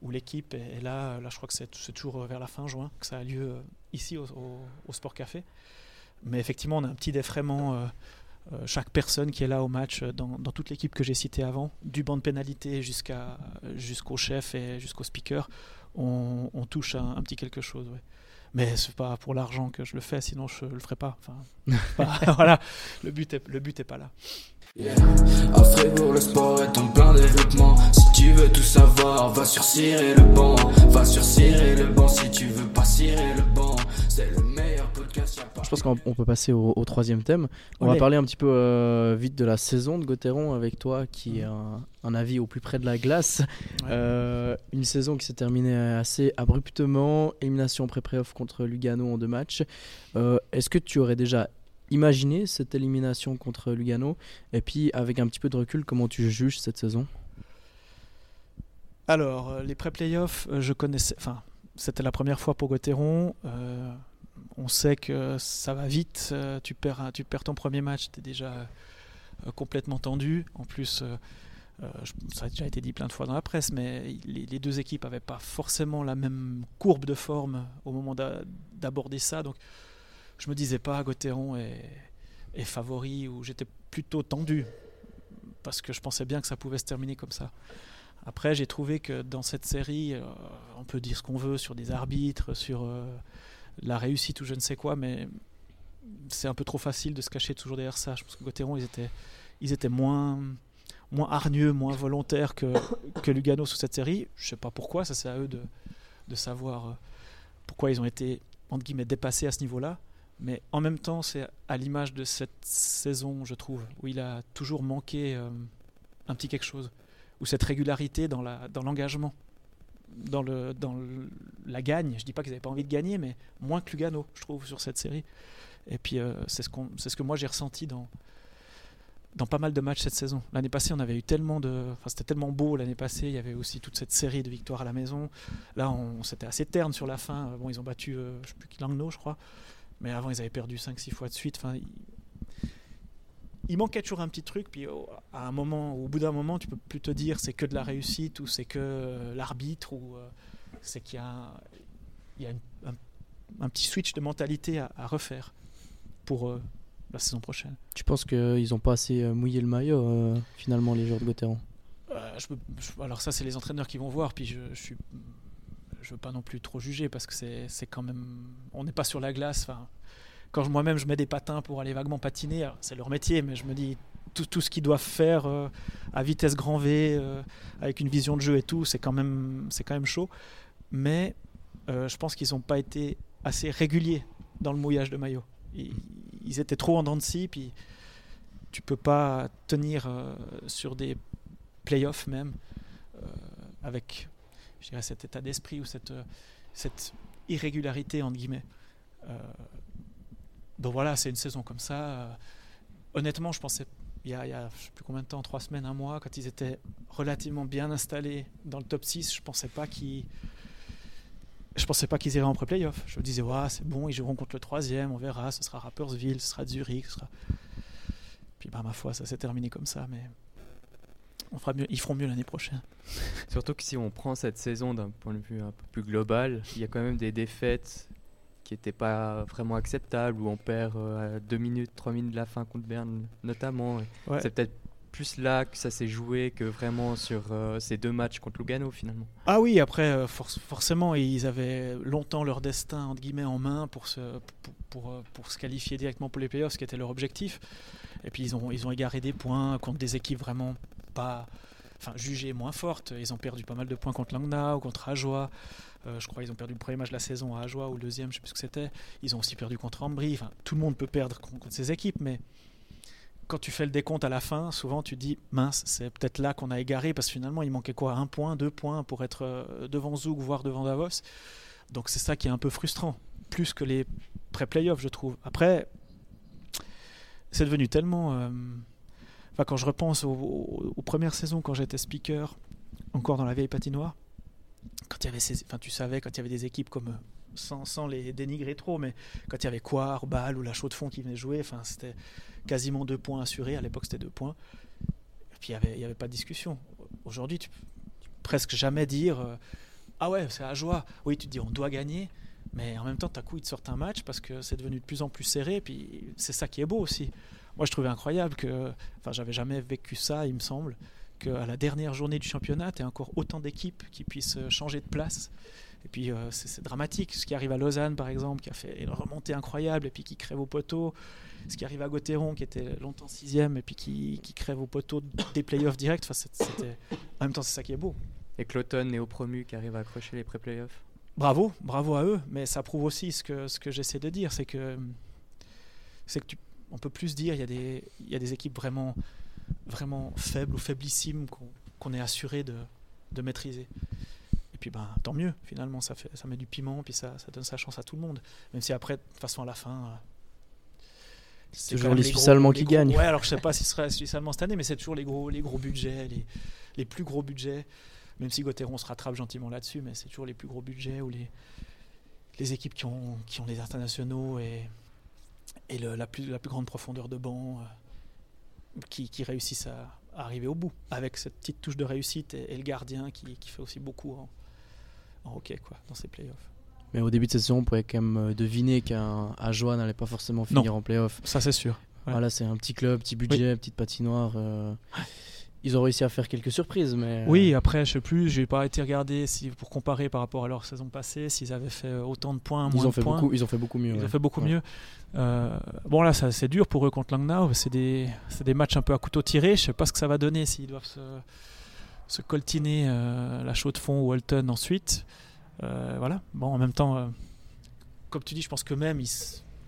où l'équipe est, est là. Là, je crois que c'est toujours vers la fin juin que ça a lieu ici au, au- au Sport Café. Mais effectivement, on a un petit défraiement. Euh, chaque personne qui est là au match, euh, dans, dans toute l'équipe que j'ai citée avant, du banc de pénalité jusqu'à jusqu'au chef et jusqu'au speaker, on, on touche un, un petit quelque chose. ouais. Mais c'est pas pour l'argent que je le fais, sinon je le ferais pas. Enfin, pas- voilà, le but est, le but est pas là. Yeah. À Fribourg, le sport est en plein développement. Si tu veux tout savoir, va sur cirer le banc. Va sur cirer le banc si tu veux pas cirer le banc. C'est le Je pense qu'on on peut passer au, au troisième thème. On va parler un petit peu euh, vite de la saison de Gauthieron avec toi, qui est un, un avis au plus près de la glace. Ouais. Euh, une saison qui s'est terminée assez abruptement, élimination pré-playoff contre Lugano en deux matchs. Euh, Est-ce que tu aurais déjà imaginé cette élimination contre Lugano? Et puis, avec un petit peu de recul, comment tu juges cette saison? Alors, les pré-playoffs, je connaissais. Enfin, c'était la première fois pour Gauthieron. Euh, on sait que ça va vite. euh, tu, perds, tu perds ton premier match, tu es déjà euh, complètement tendu. En plus, euh, ça a déjà été dit plein de fois dans la presse, mais les, deux équipes n'avaient pas forcément la même courbe de forme au moment d'a- d'aborder ça. Donc, je me disais pas Gauthieron est, est favori ou j'étais plutôt tendu parce que je pensais bien que ça pouvait se terminer comme ça. Après, j'ai trouvé que dans cette série, on peut dire ce qu'on veut sur des arbitres, sur la réussite ou je ne sais quoi, mais c'est un peu trop facile de se cacher toujours derrière ça. Je pense que Gauthieron, ils étaient, ils étaient moins, moins hargneux, moins volontaires que, que Lugano sur cette série. Je sais pas pourquoi, ça c'est à eux de, de savoir euh, pourquoi ils ont été, entre guillemets, dépassés à ce niveau-là. Mais en même temps, c'est à l'image de cette saison, je trouve, où il a toujours manqué euh, un petit quelque chose ou cette régularité dans la dans l'engagement, dans la gagne. Je dis pas qu'ils n'avaient pas envie de gagner, mais moins que Lugano, je trouve, sur cette série. Et puis euh, c'est ce que moi j'ai ressenti dans dans pas mal de matchs cette saison. L'année passée, on avait eu tellement de, enfin c'était tellement beau l'année passée. Il y avait aussi toute cette série de victoires à la maison. Là, on c'était assez terne sur la fin. Bon, ils ont battu, euh, je sais plus qui Langnau, je crois. Mais avant, ils avaient perdu 5-6 fois de suite. Il- manquait toujours un petit truc, puis oh, à un moment, au bout d'un moment, tu peux plus te dire c'est que de la réussite ou c'est que euh, l'arbitre ou euh, c'est qu'il y a, il y a une- un, un petit switch de mentalité à, à refaire pour euh, la saison prochaine. Tu penses qu'ils ont pas assez mouillé le maillot euh, finalement les joueurs de Gauthieron je peux- je- alors ça, c'est les entraîneurs qui vont voir, puis je, je suis, je veux pas non plus trop juger parce que c'est, c'est quand même, on n'est pas sur la glace. Enfin, quand moi-même je mets des patins pour aller vaguement patiner, c'est leur métier, mais je me dis tout, ce qu'ils doivent faire euh, à vitesse grand V, euh, avec une vision de jeu et tout, c'est quand même, quand même chaud. Mais euh, je pense qu'ils n'ont pas été assez réguliers dans le mouillage de maillot. Ils, étaient trop en dents de scie, puis tu peux pas tenir sur des playoffs même avec je dirais, cet état d'esprit ou cette, cette irrégularité entre guillemets. Donc voilà, c'est une saison comme ça. Honnêtement, je pensais il y a, sais plus combien de temps, trois semaines, un mois, quand ils étaient relativement bien installés dans le top 6, je pensais pas qu'ils pensais pas qu'ils iraient en pré-playoff. Je me disais, ouais, c'est bon, ils joueront contre le troisième, on verra, ce sera Rappersville, ce sera Zurich. Puis bah ma foi, ça s'est terminé comme ça, mais on fera mieux, ils feront mieux l'année prochaine. Surtout que si on prend cette saison d'un point de vue un peu plus global, il y a quand même des défaites qui n'étaient pas vraiment acceptables, où on perd euh, à 2 minutes, 3 minutes de la fin contre Berne notamment. Ouais. C'est peut-être plus là que ça s'est joué que vraiment sur euh, ces deux matchs contre Lugano finalement. Ah oui, après, euh, forc- forcément, ils avaient longtemps leur destin entre guillemets en main pour se, pour, pour, euh, pour se qualifier directement pour les playoffs, ce qui était leur objectif. Et puis ils ont, ils ont égaré des points contre des équipes vraiment pas, enfin jugées moins fortes. Ils ont perdu pas mal de points contre Langnau, contre Ajoie. Euh, je crois qu'ils ont perdu le premier match de la saison à Ajoie ou le deuxième, je sais plus ce que c'était. Ils ont aussi perdu contre Ambry. Enfin, tout le monde peut perdre con- contre ces équipes, mais quand tu fais le décompte à la fin, souvent tu dis mince, c'est peut-être là qu'on a égaré parce que finalement il manquait quoi Un point, deux points pour être euh, devant Zug, voire devant Davos. Donc c'est ça qui est un peu frustrant, plus que les pré-playoffs, je trouve. Après, c'est devenu tellement. euh, Enfin, quand je repense aux premières saisons, quand j'étais speaker, encore dans la vieille patinoire, quand il y avait ces, enfin, tu savais, quand il y avait des équipes comme, euh, sans, sans les dénigrer trop, mais quand il y avait Coire, Bâle ou la Chaux de Fonds qui venaient jouer, enfin, c'était quasiment deux points assurés. À l'époque, c'était deux points. Et puis, il n'y avait, y avait pas de discussion. Aujourd'hui, tu peux presque jamais dire euh, Ah ouais, c'est à joie. Oui, tu te dis on doit gagner. Mais en même temps, d'un coup, ils te sortent un match parce que c'est devenu de plus en plus serré. Puis c'est ça qui est beau aussi. Moi, je trouvais incroyable que. Enfin, j'avais jamais vécu ça, il me semble, qu'à la dernière journée du championnat, tu encore autant d'équipes qui puissent euh, changer de place. Et puis, euh, c'est dramatique. Ce qui arrive à Lausanne, par exemple, qui a fait une remontée incroyable et puis qui crève au poteau. Ce qui arrive à Gauthieron, qui était longtemps sixième et puis qui, qui crève au poteau des playoffs directs. Enfin, c'est- c'était... En même temps, c'est ça qui est beau. Et Cloton, néo-promu, qui arrive à accrocher les pré-playoffs? Bravo, bravo à eux, mais ça prouve aussi ce que, ce que j'essaie de dire, c'est que c'est que tu, on peut plus dire il y a des il y a des équipes vraiment vraiment faibles ou faiblissimes qu'on est assuré de, de maîtriser. Et puis ben tant mieux, finalement ça fait ça met du piment puis ça, ça donne sa chance à tout le monde, même si après de toute façon à la fin euh, c'est toujours les gros- Suisses allemands les qui gros- gagnent. Ouais, alors je sais pas si ce serait Suisse allemand cette année, mais c'est toujours les gros les gros budgets, les, les plus gros budgets. Même si Gauthieron se rattrape gentiment là-dessus, mais c'est toujours les plus gros budgets ou les, les équipes qui ont, qui ont les internationaux et, et le- la, plus, la plus grande profondeur de banc euh, qui, qui réussissent à, à arriver au bout avec cette petite touche de réussite et, et le gardien qui, qui fait aussi beaucoup en, en hockey quoi, dans ces playoffs. Mais au début de cette saison, on pouvait quand même euh, deviner qu'un Ajoie n'allait pas forcément finir en playoff. Ça c'est sûr. Ouais. Voilà, c'est un petit club, petit budget, petite patinoire. euh, Ils ont réussi à faire quelques surprises, mais. euh, Oui, après, je sais plus, j'ai pas été regarder si, pour comparer par rapport à leur saison passée, s'ils avaient fait euh, autant de points, moins ils ont de fait points. beaucoup. Ils ont fait beaucoup mieux. Ils ouais. ont fait beaucoup Ouais. mieux. Euh, bon, là, c'est dur pour eux contre Langnau. C'est des, des matchs un peu à couteau tiré. Je sais pas ce que ça va donner s'ils doivent se, se coltiner euh, la chaux de fond ou Holton ensuite. Euh, voilà. Bon, en même temps, comme tu dis, je pense que même ils,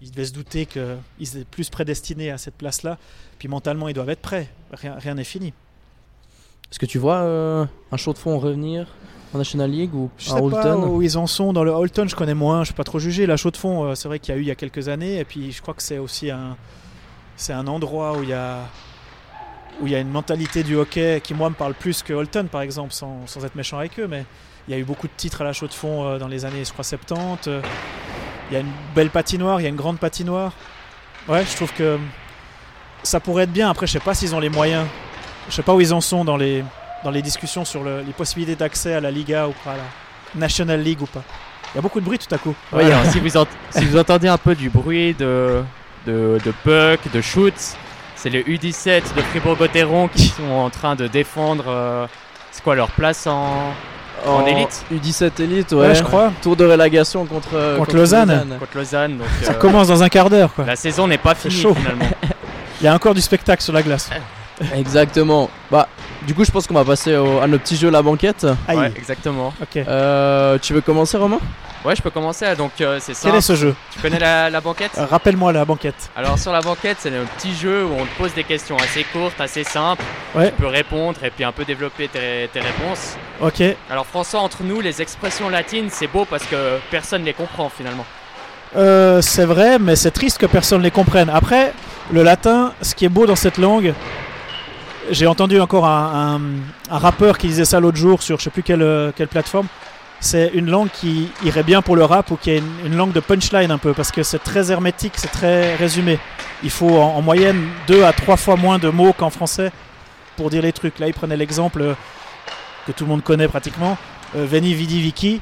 ils devaient se douter qu'ils étaient plus prédestinés à cette place-là. Puis mentalement, ils doivent être prêts. Rien rien n'est fini. Est-ce que tu vois euh, un chaud de fond revenir en National League ou Je à sais pas Holton où ils en sont dans le Holton, je connais moins, je peux pas trop juger. La chaux de fond, euh, c'est vrai qu'il y a eu il y a quelques années, et puis je crois que c'est aussi un, c'est un endroit où il y a, où il y a une mentalité du hockey qui moi me parle plus que Holton par exemple, sans, sans être méchant avec eux, mais il y a eu beaucoup de titres à la chaux de fond euh, dans les années je crois 70. euh, Il y a une belle patinoire, il y a une grande patinoire. Ouais, je trouve que ça pourrait être bien. Après, je sais pas s'ils ont les moyens. Je sais pas où ils en sont dans les, dans les discussions sur le- les possibilités d'accès à la Liga ou pas, à la National League ou pas. Il y a beaucoup de bruit tout à coup. Oui, alors, si, vous ent- si vous entendez un peu du bruit de, de, de puck, de shoot, c'est les U17 de Fribourg-Gotteron qui sont en train de défendre. euh, c'est quoi leur place en, en élite? U17 élite, Ouais, ouais. je crois. Tour de relégation contre, euh, Contre Lausanne. contre Lausanne donc, Ça euh, commence dans un quart d'heure. quoi. La saison n'est pas finie chaud. finalement. Il y a encore du spectacle sur la glace. Exactement. Bah, du coup, je pense qu'on va passer au- à notre petit jeu la banquette. Aïe. Ouais, exactement. Ok. Euh, tu veux commencer, Romain? Ouais, je peux commencer. Donc, euh, c'est Quel simple. est ce jeu? Tu connais la, la banquette? Euh, Rappelle-moi la banquette. Alors, sur la banquette, c'est un petit jeu où on te pose des questions assez courtes, assez simples. Ouais. Tu peux répondre et puis un peu développer tes, tes réponses. Ok. Alors, François, entre nous, les expressions latines, c'est beau parce que personne les comprend finalement. Euh, c'est vrai, mais c'est triste que personne ne les comprenne. Après, le latin, ce qui est beau dans cette langue, j'ai entendu encore un, rappeur qui disait ça l'autre jour sur je sais plus quelle, euh, quelle plateforme. C'est une langue qui irait bien pour le rap ou qui est une, langue de punchline un peu? Parce que c'est très hermétique, c'est très résumé. Il faut en, en moyenne deux à trois fois moins de mots qu'en français pour dire les trucs. Là, il prenait l'exemple euh, que tout le monde connaît pratiquement, euh, Veni Vidi Vici,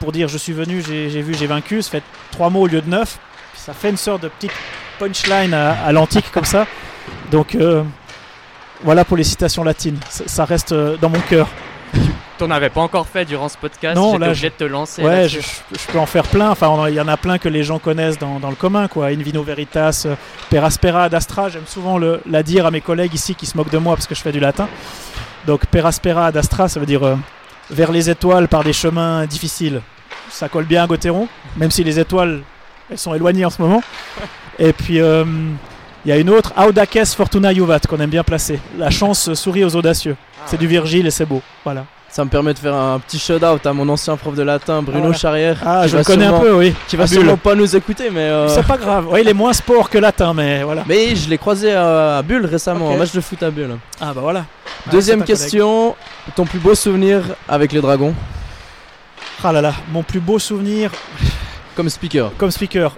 pour dire je suis venu, j'ai vu, j'ai vaincu, ça fait trois mots au lieu de neuf. Ça fait une sorte de petite punchline à, à l'antique comme ça. Donc euh, voilà pour les citations latines. Ça, ça reste euh, dans mon cœur. T'en avais pas encore fait durant ce podcast, Non, là, obligé de te lancer. Ouais, je, je- je peux en faire plein. Enfin, il y en a plein que les gens connaissent dans, dans le commun, quoi. In vino veritas, euh, per aspera ad astra. J'aime souvent le, la dire à mes collègues ici qui se moquent de moi parce que je fais du latin. Donc, per aspera ad astra, ça veut dire euh, vers les étoiles par des chemins difficiles. Ça colle bien à Gauthieron, même si les étoiles, elles sont éloignées en ce moment. Et puis, euh, il y a une autre, audaces fortuna juvat, qu'on aime bien placer. La chance sourit aux audacieux. Ah, C'est du Virgile et c'est beau. Voilà. Ça me permet de faire un petit shout-out à mon ancien prof de latin, Bruno voilà. Charrière. Ah, je le connais un peu, oui. Qui va Bulle. sûrement pas nous écouter, mais. euh, C'est pas grave. Ouais, il est moins sport que latin, mais voilà. Mais je l'ai croisé à, à Bulle récemment, un match de foot à Bulle. Ah bah voilà. Deuxième Ah, question, ton plus beau souvenir avec les Dragons. Ah là là, mon plus beau souvenir comme speaker comme speaker.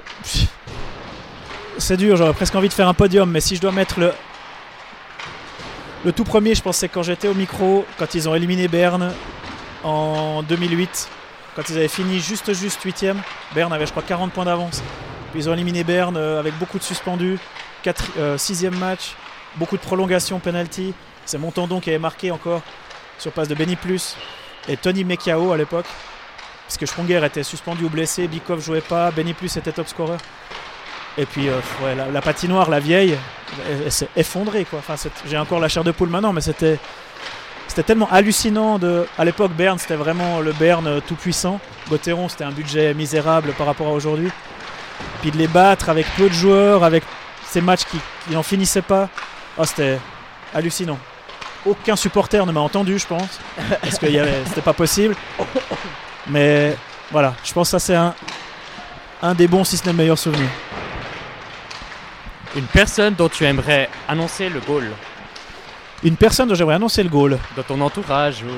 C'est dur, j'aurais presque envie de faire un podium, mais si je dois mettre le. Tout premier, je pense, c'est quand j'étais au micro, quand ils ont éliminé Berne en 2008, quand ils avaient fini juste juste 8 Berne avait, je crois, 40 points d'avance. Puis ils ont éliminé Berne euh, avec beaucoup de suspendus, 6 sixième match, beaucoup de prolongations, penalty. C'est Montandon qui avait marqué encore sur passe de Benny Plus et Tony Mekiao à l'époque. Parce que Sprunger était suspendu ou blessé, Bikov jouait pas, Benny Plus était top scorer. Et puis euh, ouais, la, la patinoire, la vieille, elle, elle s'est effondrée. Quoi. Enfin, j'ai encore la chair de poule maintenant, mais c'était, c'était tellement hallucinant. De, à l'époque, Berne, c'était vraiment le Berne euh, tout puissant. Gauthieron, c'était un budget misérable par rapport à aujourd'hui. Puis de les battre avec peu de joueurs, avec ces matchs qui, qui n'en finissaient pas, oh, c'était hallucinant. Aucun supporter ne m'a entendu, je pense, parce que c'était pas possible. Mais voilà, je pense que ça c'est un, un des bons, si ce n'est le meilleur souvenir. Une personne dont tu aimerais annoncer le goal Une personne dont j'aimerais annoncer le goal. dans ton entourage ou...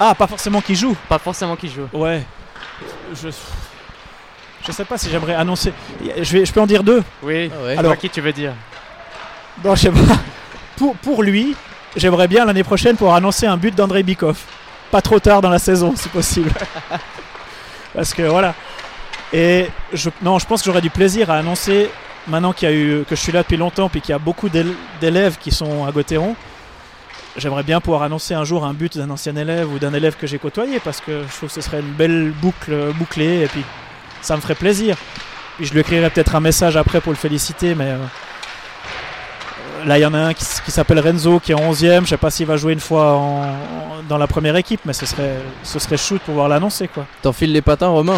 Ah, pas forcément qui joue. Pas forcément qui joue. Ouais. Je. Je sais pas si j'aimerais annoncer. Je, vais, je peux en dire deux. Oui. Ah ouais. Alors, Alors- qui tu veux dire Non, je sais pas. Pour, pour lui, j'aimerais bien l'année prochaine pouvoir annoncer un but d'Andrei Bikov. Pas trop tard dans la saison, si possible. Parce que voilà. Et je, non, je pense que j'aurais du plaisir à annoncer, maintenant a eu, que je suis là depuis longtemps, puis qu'il y a beaucoup d'él- d'élèves qui sont à Gauthieron. J'aimerais bien pouvoir annoncer un jour un but d'un ancien élève ou d'un élève que j'ai côtoyé, parce que je trouve que ce serait une belle boucle euh, bouclée, et puis ça me ferait plaisir. Puis je lui écrirai peut-être un message après pour le féliciter, mais euh, Là, il y en a un qui, s'appelle Renzo, qui est en 11e. Je sais pas s'il va jouer une fois dans la première équipe, mais ce serait, ce serait de pouvoir l'annoncer. quoi. T'enfiles les patins, Romain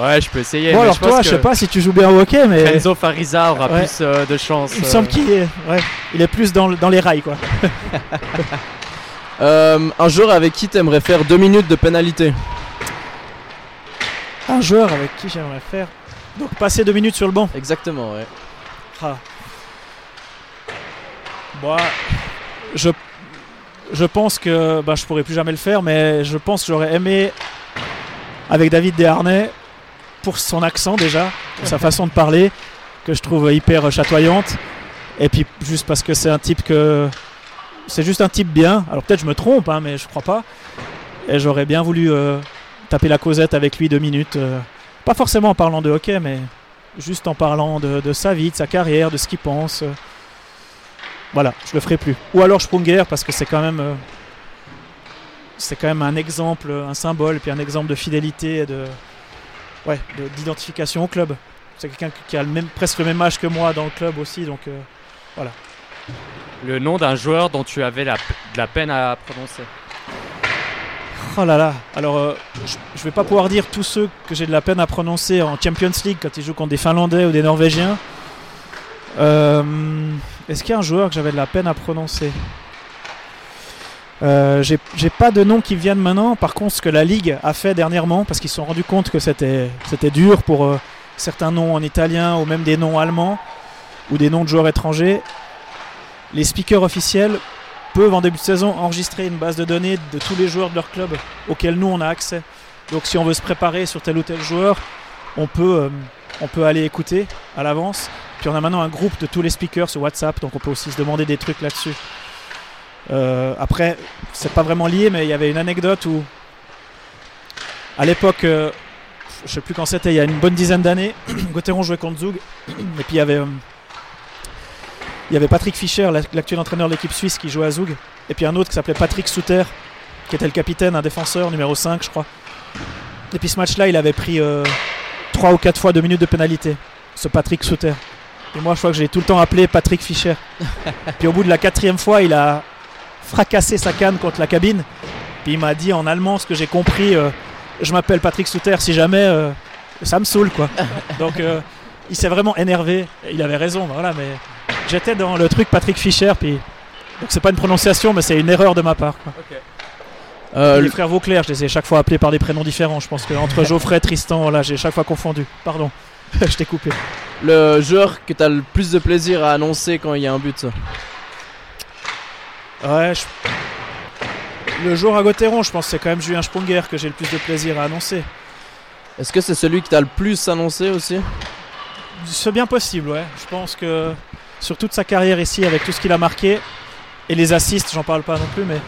Ouais, je peux essayer. bon, mais alors je pense toi, que je sais pas si tu joues bien au hockey, mais Renzo Fariza aura Ouais. plus euh, de chance. il me euh, semble qu'il est, ouais, il est plus dans les rails. quoi. Euh, Un joueur avec qui t'aimerais faire deux minutes de pénalité Un joueur avec qui j'aimerais faire. Donc, passer deux minutes sur le banc. Exactement, ouais. Ah. Moi, je, je pense que bah, je pourrais plus jamais le faire, mais je pense que j'aurais aimé avec David Desharnais pour son accent déjà, pour sa façon de parler, que je trouve hyper chatoyante. Et puis juste parce que c'est un type que. C'est juste un type bien. Alors peut-être je me trompe, hein, mais je crois pas. Et j'aurais bien voulu euh, taper la causette avec lui deux minutes. euh, pas forcément en parlant de hockey, mais juste en parlant de, sa vie, de sa carrière, de ce qu'il pense. euh. Voilà, je le ferai plus. Ou alors Sprunger parce que c'est quand même euh, c'est quand même un exemple, un symbole, puis un exemple de fidélité et de ouais, de- d'identification au club. C'est quelqu'un qui a le même, presque le même âge que moi dans le club aussi, donc euh, Le nom d'un joueur dont tu avais la, de la peine à prononcer. Oh là là, alors euh, je, je vais pas pouvoir dire tous ceux que j'ai de la peine à prononcer en Champions League quand ils jouent contre des Finlandais ou des Norvégiens. Euh, Est-ce qu'il y a un joueur que j'avais de la peine à prononcer? Euh, J'ai pas de nom qui viennent maintenant. Par contre, ce que la Ligue a fait dernièrement, parce qu'ils se sont rendus compte que c'était dur pour euh, certains noms en italien ou même des noms allemands ou des noms de joueurs étrangers, les speakers officiels peuvent en début de saison enregistrer une base de données de tous les joueurs de leur club auxquels nous on a accès. Donc si on veut se préparer sur tel ou tel joueur, on peut, euh, on peut aller écouter à l'avance. Puis on a maintenant un groupe de tous les speakers sur WhatsApp, donc on peut aussi se demander des trucs là-dessus. Euh, après, c'est pas vraiment lié, mais il y avait une anecdote où, à l'époque, euh, je sais plus quand c'était, il y a une bonne dizaine d'années, Gauthieron jouait contre Zug, et puis il y avait, euh, il y avait Patrick Fischer, l'ac- l'actuel entraîneur de l'équipe suisse, qui jouait à Zug, et puis un autre qui s'appelait Patrick Souter, qui était le capitaine, un défenseur, numéro 5, je crois. Et puis ce match-là, il avait pris 3 ou 4 fois 2 minutes de pénalité, ce Patrick Souter. Et moi, je crois que j'ai tout le temps appelé Patrick Fischer. puis au bout de la quatrième fois, il a fracassé sa canne contre la cabine. Puis il m'a dit en allemand ce que j'ai compris euh, Je m'appelle Patrick Souter, si jamais, euh, ça me saoule, quoi. Donc euh, il s'est vraiment énervé. Et Il avait raison, voilà, mais j'étais dans le truc Patrick Fischer, puis. Donc c'est pas une prononciation, mais c'est une erreur de ma part. quoi. Euh, les frères Vauclair, je les ai chaque fois appelés par des prénoms différents. Je pense que entre Geoffrey, Tristan, là, j'ai chaque fois confondu. Pardon, je t'ai coupé. le joueur que t'as le plus de plaisir à annoncer quand il y a un but Ouais, je- le jour à Gauthieron, je pense que c'est quand même Julien Sprunger que j'ai le plus de plaisir à annoncer. Est-ce que c'est celui que t'as le plus annoncé aussi? C'est bien possible, ouais. Je pense que sur toute sa carrière ici, avec tout ce qu'il a marqué, et les assists, j'en parle pas non plus, mais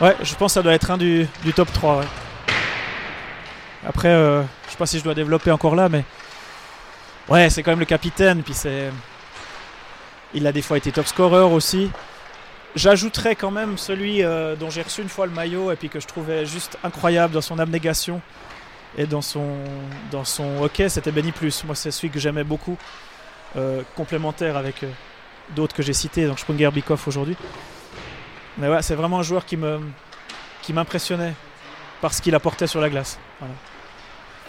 ouais, je pense que ça doit être un du, du top 3. ouais. Après, euh, je sais pas si je dois développer encore là, mais ouais, c'est quand même le capitaine, puis c'est. Il a des fois été top scorer aussi. J'ajouterais quand même celui euh, dont j'ai reçu une fois le maillot et puis que je trouvais juste incroyable dans son abnégation et dans son, dans son hockey, c'était Benny Plus. Moi, c'est celui que j'aimais beaucoup, euh, complémentaire avec euh, d'autres que j'ai cités, donc Sprunger Bikoff aujourd'hui. Mais ouais, c'est vraiment un joueur qui me qui m'impressionnait par ce qu'il apportait sur la glace. Voilà.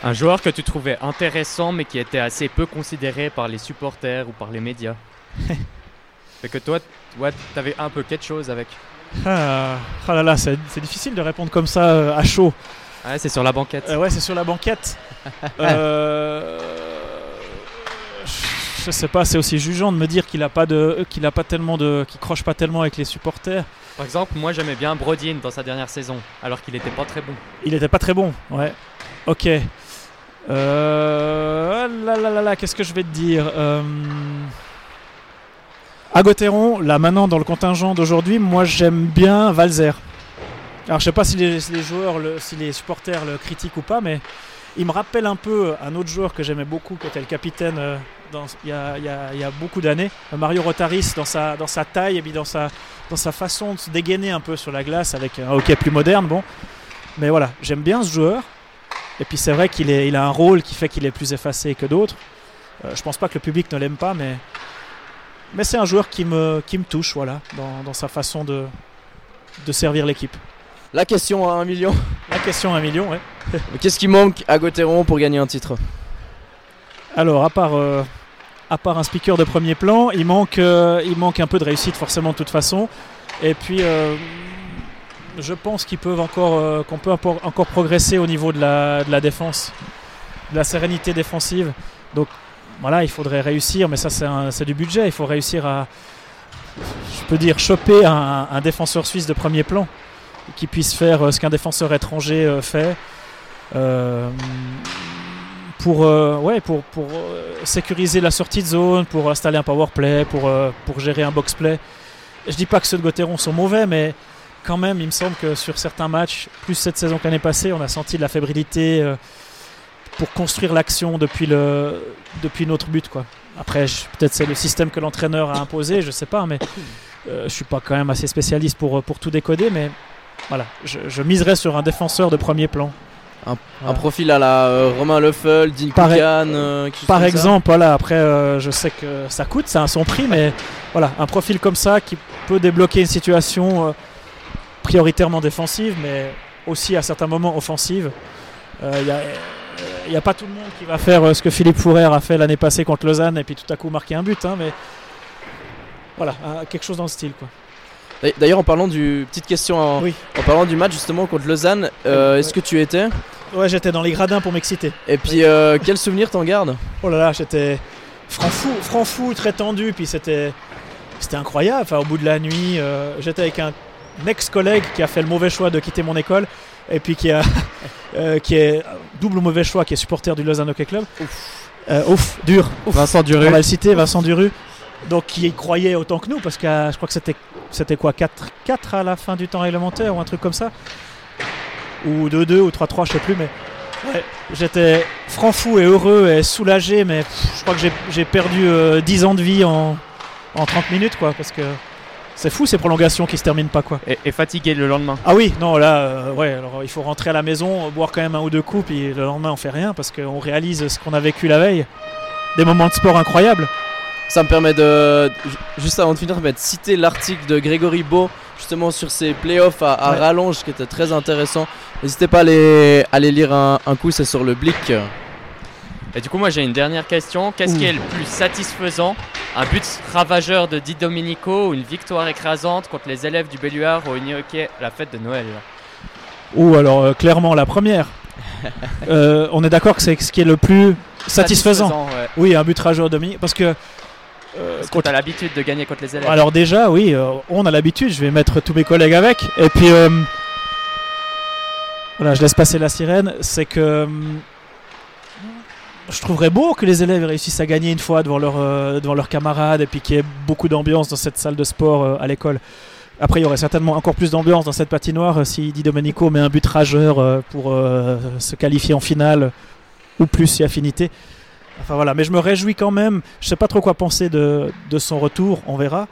Un joueur que tu trouvais intéressant mais qui était assez peu considéré par les supporters ou par les médias. Fait que toi, ouais, t'avais un peu quelque chose avec. Ah, ah là là, c'est difficile de répondre comme ça euh, à chaud. Ouais, c'est sur la banquette. Euh, ouais, c'est sur la banquette. Euh, je sais pas, c'est aussi jugeant de me dire qu'il a pas de, qu'il a pas tellement de, qu'il croche pas tellement avec les supporters. Par exemple, moi j'aimais bien Brodin dans sa dernière saison, alors qu'il était pas très bon. Il était pas très bon, ouais. Ok. Euh, là, là, là, là, qu'est-ce que je vais te dire. À là maintenant dans le contingent d'aujourd'hui, moi j'aime bien Valzer. Alors je sais pas si les, joueurs, si les supporters le critiquent ou pas, mais il me rappelle un peu un autre joueur que j'aimais beaucoup, qui était le capitaine euh, il y, a, beaucoup d'années, Mario Rotaris, dans sa, taille et puis dans sa, dans sa façon de se dégainer un peu sur la glace avec un hockey plus moderne. Bon. Mais voilà, j'aime bien ce joueur. Et puis c'est vrai qu'il a un rôle qui fait qu'il est plus effacé que d'autres. Euh, je pense pas que le public ne l'aime pas, mais, mais c'est un joueur qui me, qui me touche voilà, dans, dans sa façon de, de servir l'équipe. La question à un million. La question à un million, ouais. Qu'est-ce qui manque à Gauthieron pour gagner un titre? Alors, à part, euh, à part un speaker de premier plan, il manque, euh, il manque un peu de réussite forcément de toute façon. Et puis, euh, je pense qu'ils peuvent encore, qu'on peut encore encore progresser au niveau de la, de la défense, de la sérénité défensive. Donc, voilà, il faudrait réussir, mais ça, c'est du budget. Il faut réussir à, je peux dire, choper un, défenseur suisse de premier plan qui puisse faire euh, ce qu'un défenseur étranger euh, fait. Euh, pour, ouais, pour, pour sécuriser la sortie de zone, pour installer un power play, pour, pour gérer un box play. Je dis pas que ceux de Gauthieron sont mauvais, mais quand même, il me semble que sur certains matchs, plus cette saison que l'année passée, on a senti de la fébrilité pour construire l'action depuis, le, depuis notre but. Quoi. Après, peut-être c'est le système que l'entraîneur a imposé, je sais pas, mais euh, je suis pas quand même assez spécialiste pour, pour tout décoder, mais voilà, je, je miserais sur un défenseur de premier plan. Un Voilà. profil à la euh, Romain Leffel, Dean Par- Koukan, euh, Par exemple, voilà, après, euh, je sais que ça coûte, ça a son prix, mais voilà, un profil comme ça qui peut débloquer une situation euh, prioritairement défensive, mais aussi à certains moments offensive. Il n'y a, pas tout le monde qui va faire euh, ce que Philippe Fourer a fait l'année passée contre Lausanne et puis tout à coup marquer un but, hein, mais voilà, euh, quelque chose dans le style. Quoi. D'ailleurs- en parlant du petite question, en, Oui. en parlant du match justement contre Lausanne, euh, est-ce que tu étais? Ouais, j'étais dans les gradins pour m'exciter. Et puis, euh, quel souvenir t'en gardes? Oh là là, j'étais franc fou, franc fou, très tendu, puis c'était c'était incroyable. Enfin, au bout de la nuit, euh, j'étais avec un ex-collègue qui a fait le mauvais choix de quitter mon école et puis qui a euh, qui est double mauvais choix, qui est supporter du Lausanne Hockey Club. Euh, ouf, dur. Vincent On Duru. va le citer, Vincent Duru. Donc qui y croyait autant que nous, parce que euh, je crois que c'était c'était quoi 4, 4 à la fin du temps réglementaire ou un truc comme ça? Ou 2-2 ou 3-3, je sais plus, mais ouais, j'étais franc fou et heureux et soulagé, mais pff, je crois que j'ai- j'ai perdu euh, 10 ans de vie en, en 30 minutes, quoi, parce que c'est fou ces prolongations qui se terminent pas, quoi. Et, et fatigué le lendemain. Ah oui, non, là, euh, ouais, alors il faut rentrer à la maison, boire quand même un ou deux coups, puis le lendemain on fait rien, parce qu'on réalise ce qu'on a vécu la veille. Des moments de sport incroyables. Ça me permet de, ju- juste avant de finir, de citer l'article de Grégory Beau justement sur ces playoffs à, à Ouais. rallonge qui était très intéressant. N'hésitez pas à aller, à aller lire un, un coup, c'est sur le Blick. Et du coup, moi j'ai une dernière question. Qu'est-ce qui est le plus satisfaisant? Un but ravageur de Di Domenico ou une victoire écrasante contre les élèves du Belluard au Unihockey à la fête de Noël? Ou alors euh, clairement la première. Euh, on est d'accord que c'est ce qui est le plus satisfaisant. ouais. Oui, un but rageur demi. Parce que. euh, Parce que t'as l'habitude de gagner contre les élèves. Alors déjà, oui, euh, on a l'habitude. Je vais mettre tous mes collègues avec. Et puis. euh, voilà, je laisse passer la sirène. C'est que. Je trouverais beau que les élèves réussissent à gagner une fois devant, euh, devant leurs camarades et puis qu'il y ait beaucoup d'ambiance dans cette salle de sport euh, à l'école. Après, il y aurait certainement encore plus d'ambiance dans cette patinoire euh, si Di Domenico met un but rageur pour se qualifier en finale ou plus si affinité. Enfin voilà, mais je me réjouis quand même. Je sais pas trop quoi penser de, de son retour, on verra.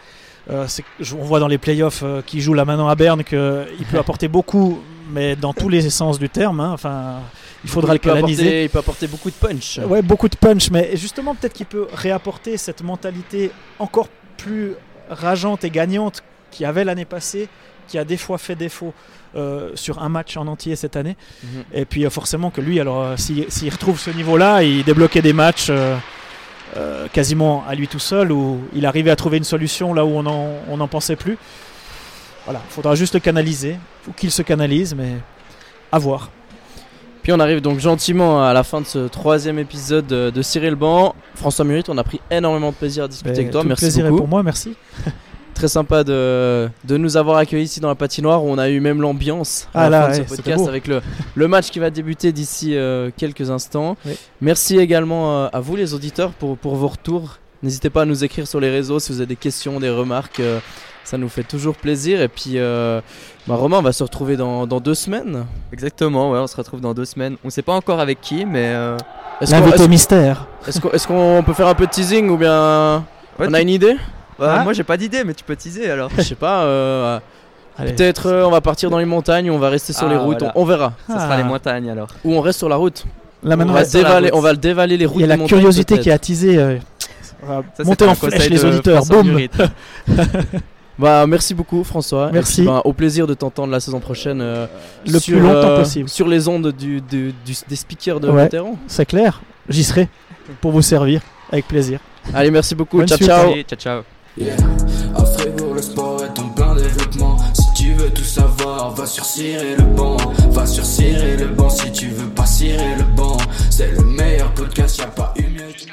Euh, on voit dans les playoffs euh, qui joue là maintenant à Berne qu'il peut apporter beaucoup, mais dans tous les sens du terme. hein. Enfin, il faudra le il canaliser. apporter, il peut apporter beaucoup de punch. Ouais, beaucoup de punch, mais justement, peut-être qu'il peut réapporter cette mentalité encore plus rageante et gagnante qu'il avait l'année passée, qui a des fois fait défaut euh, sur un match en entier cette année. Mhm. Et puis euh, forcément que lui, alors euh, s'il s'il retrouve ce niveau-là, il débloquait des matchs euh, quasiment à lui tout seul, où il arrivait à trouver une solution là où on n'en on n'en pensait plus. Voilà, il faudra juste le canaliser, faut qu'il se canalise, mais à voir. Puis on arrive donc gentiment à la fin de ce troisième épisode de, Cyril Ban. François Murit, on a pris énormément de plaisir à discuter Ben, avec toi. Merci plaisir beaucoup. pour moi, merci. Très sympa de, de nous avoir accueillis ici dans la patinoire où on a eu même l'ambiance à Ah la là, fin de ce podcast avec le, le match qui va débuter d'ici euh, quelques instants. Oui. Merci également euh, à vous les auditeurs pour, pour vos retours. N'hésitez pas à nous écrire sur les réseaux si vous avez des questions, des remarques. euh, ça nous fait toujours plaisir. Et puis, euh, bah, Romain, on va se retrouver dans, dans deux semaines. Exactement, ouais, on se retrouve dans deux semaines. On sait pas encore avec qui, mais euh, Est-ce qu'on L'invité est-ce- mystère. est-ce qu'on- est-ce qu'on peut faire un peu de teasing ou bien ouais, on a une idée? Bah, Ah. moi j'ai pas d'idée, mais tu peux teaser alors. Je sais pas. euh, Allez. Peut-être euh, on va partir dans les montagnes, on va rester sur Ah, les routes, voilà. on, on verra. Ça Ah. sera les montagnes alors. Ou on reste sur la route. Là On maintenant, va, sur la dévaler, route. on va le dévaler les routes. il y a la curiosité qui est peut-être. attisée. euh, on va Ça, monter en flèche les auditeurs. François Boum. Bah, merci beaucoup François. Merci. puis, bah, au plaisir de t'entendre la saison prochaine. euh, Le sur, plus longtemps euh, possible. Sur les ondes du, du- du- des speakers de Ouais. C'est clair. J'y serai pour vous servir avec plaisir. Allez, merci beaucoup. Bonne ciao, suite. ciao. Allez, ciao ciao. Yeah. À Fribourg, le sport est en plein développement. Si tu veux tout savoir, va sur Cirer le banc. Va sur Cirer le banc si tu veux pas cirer le banc. C'est le meilleur podcast, y a pas eu mieux.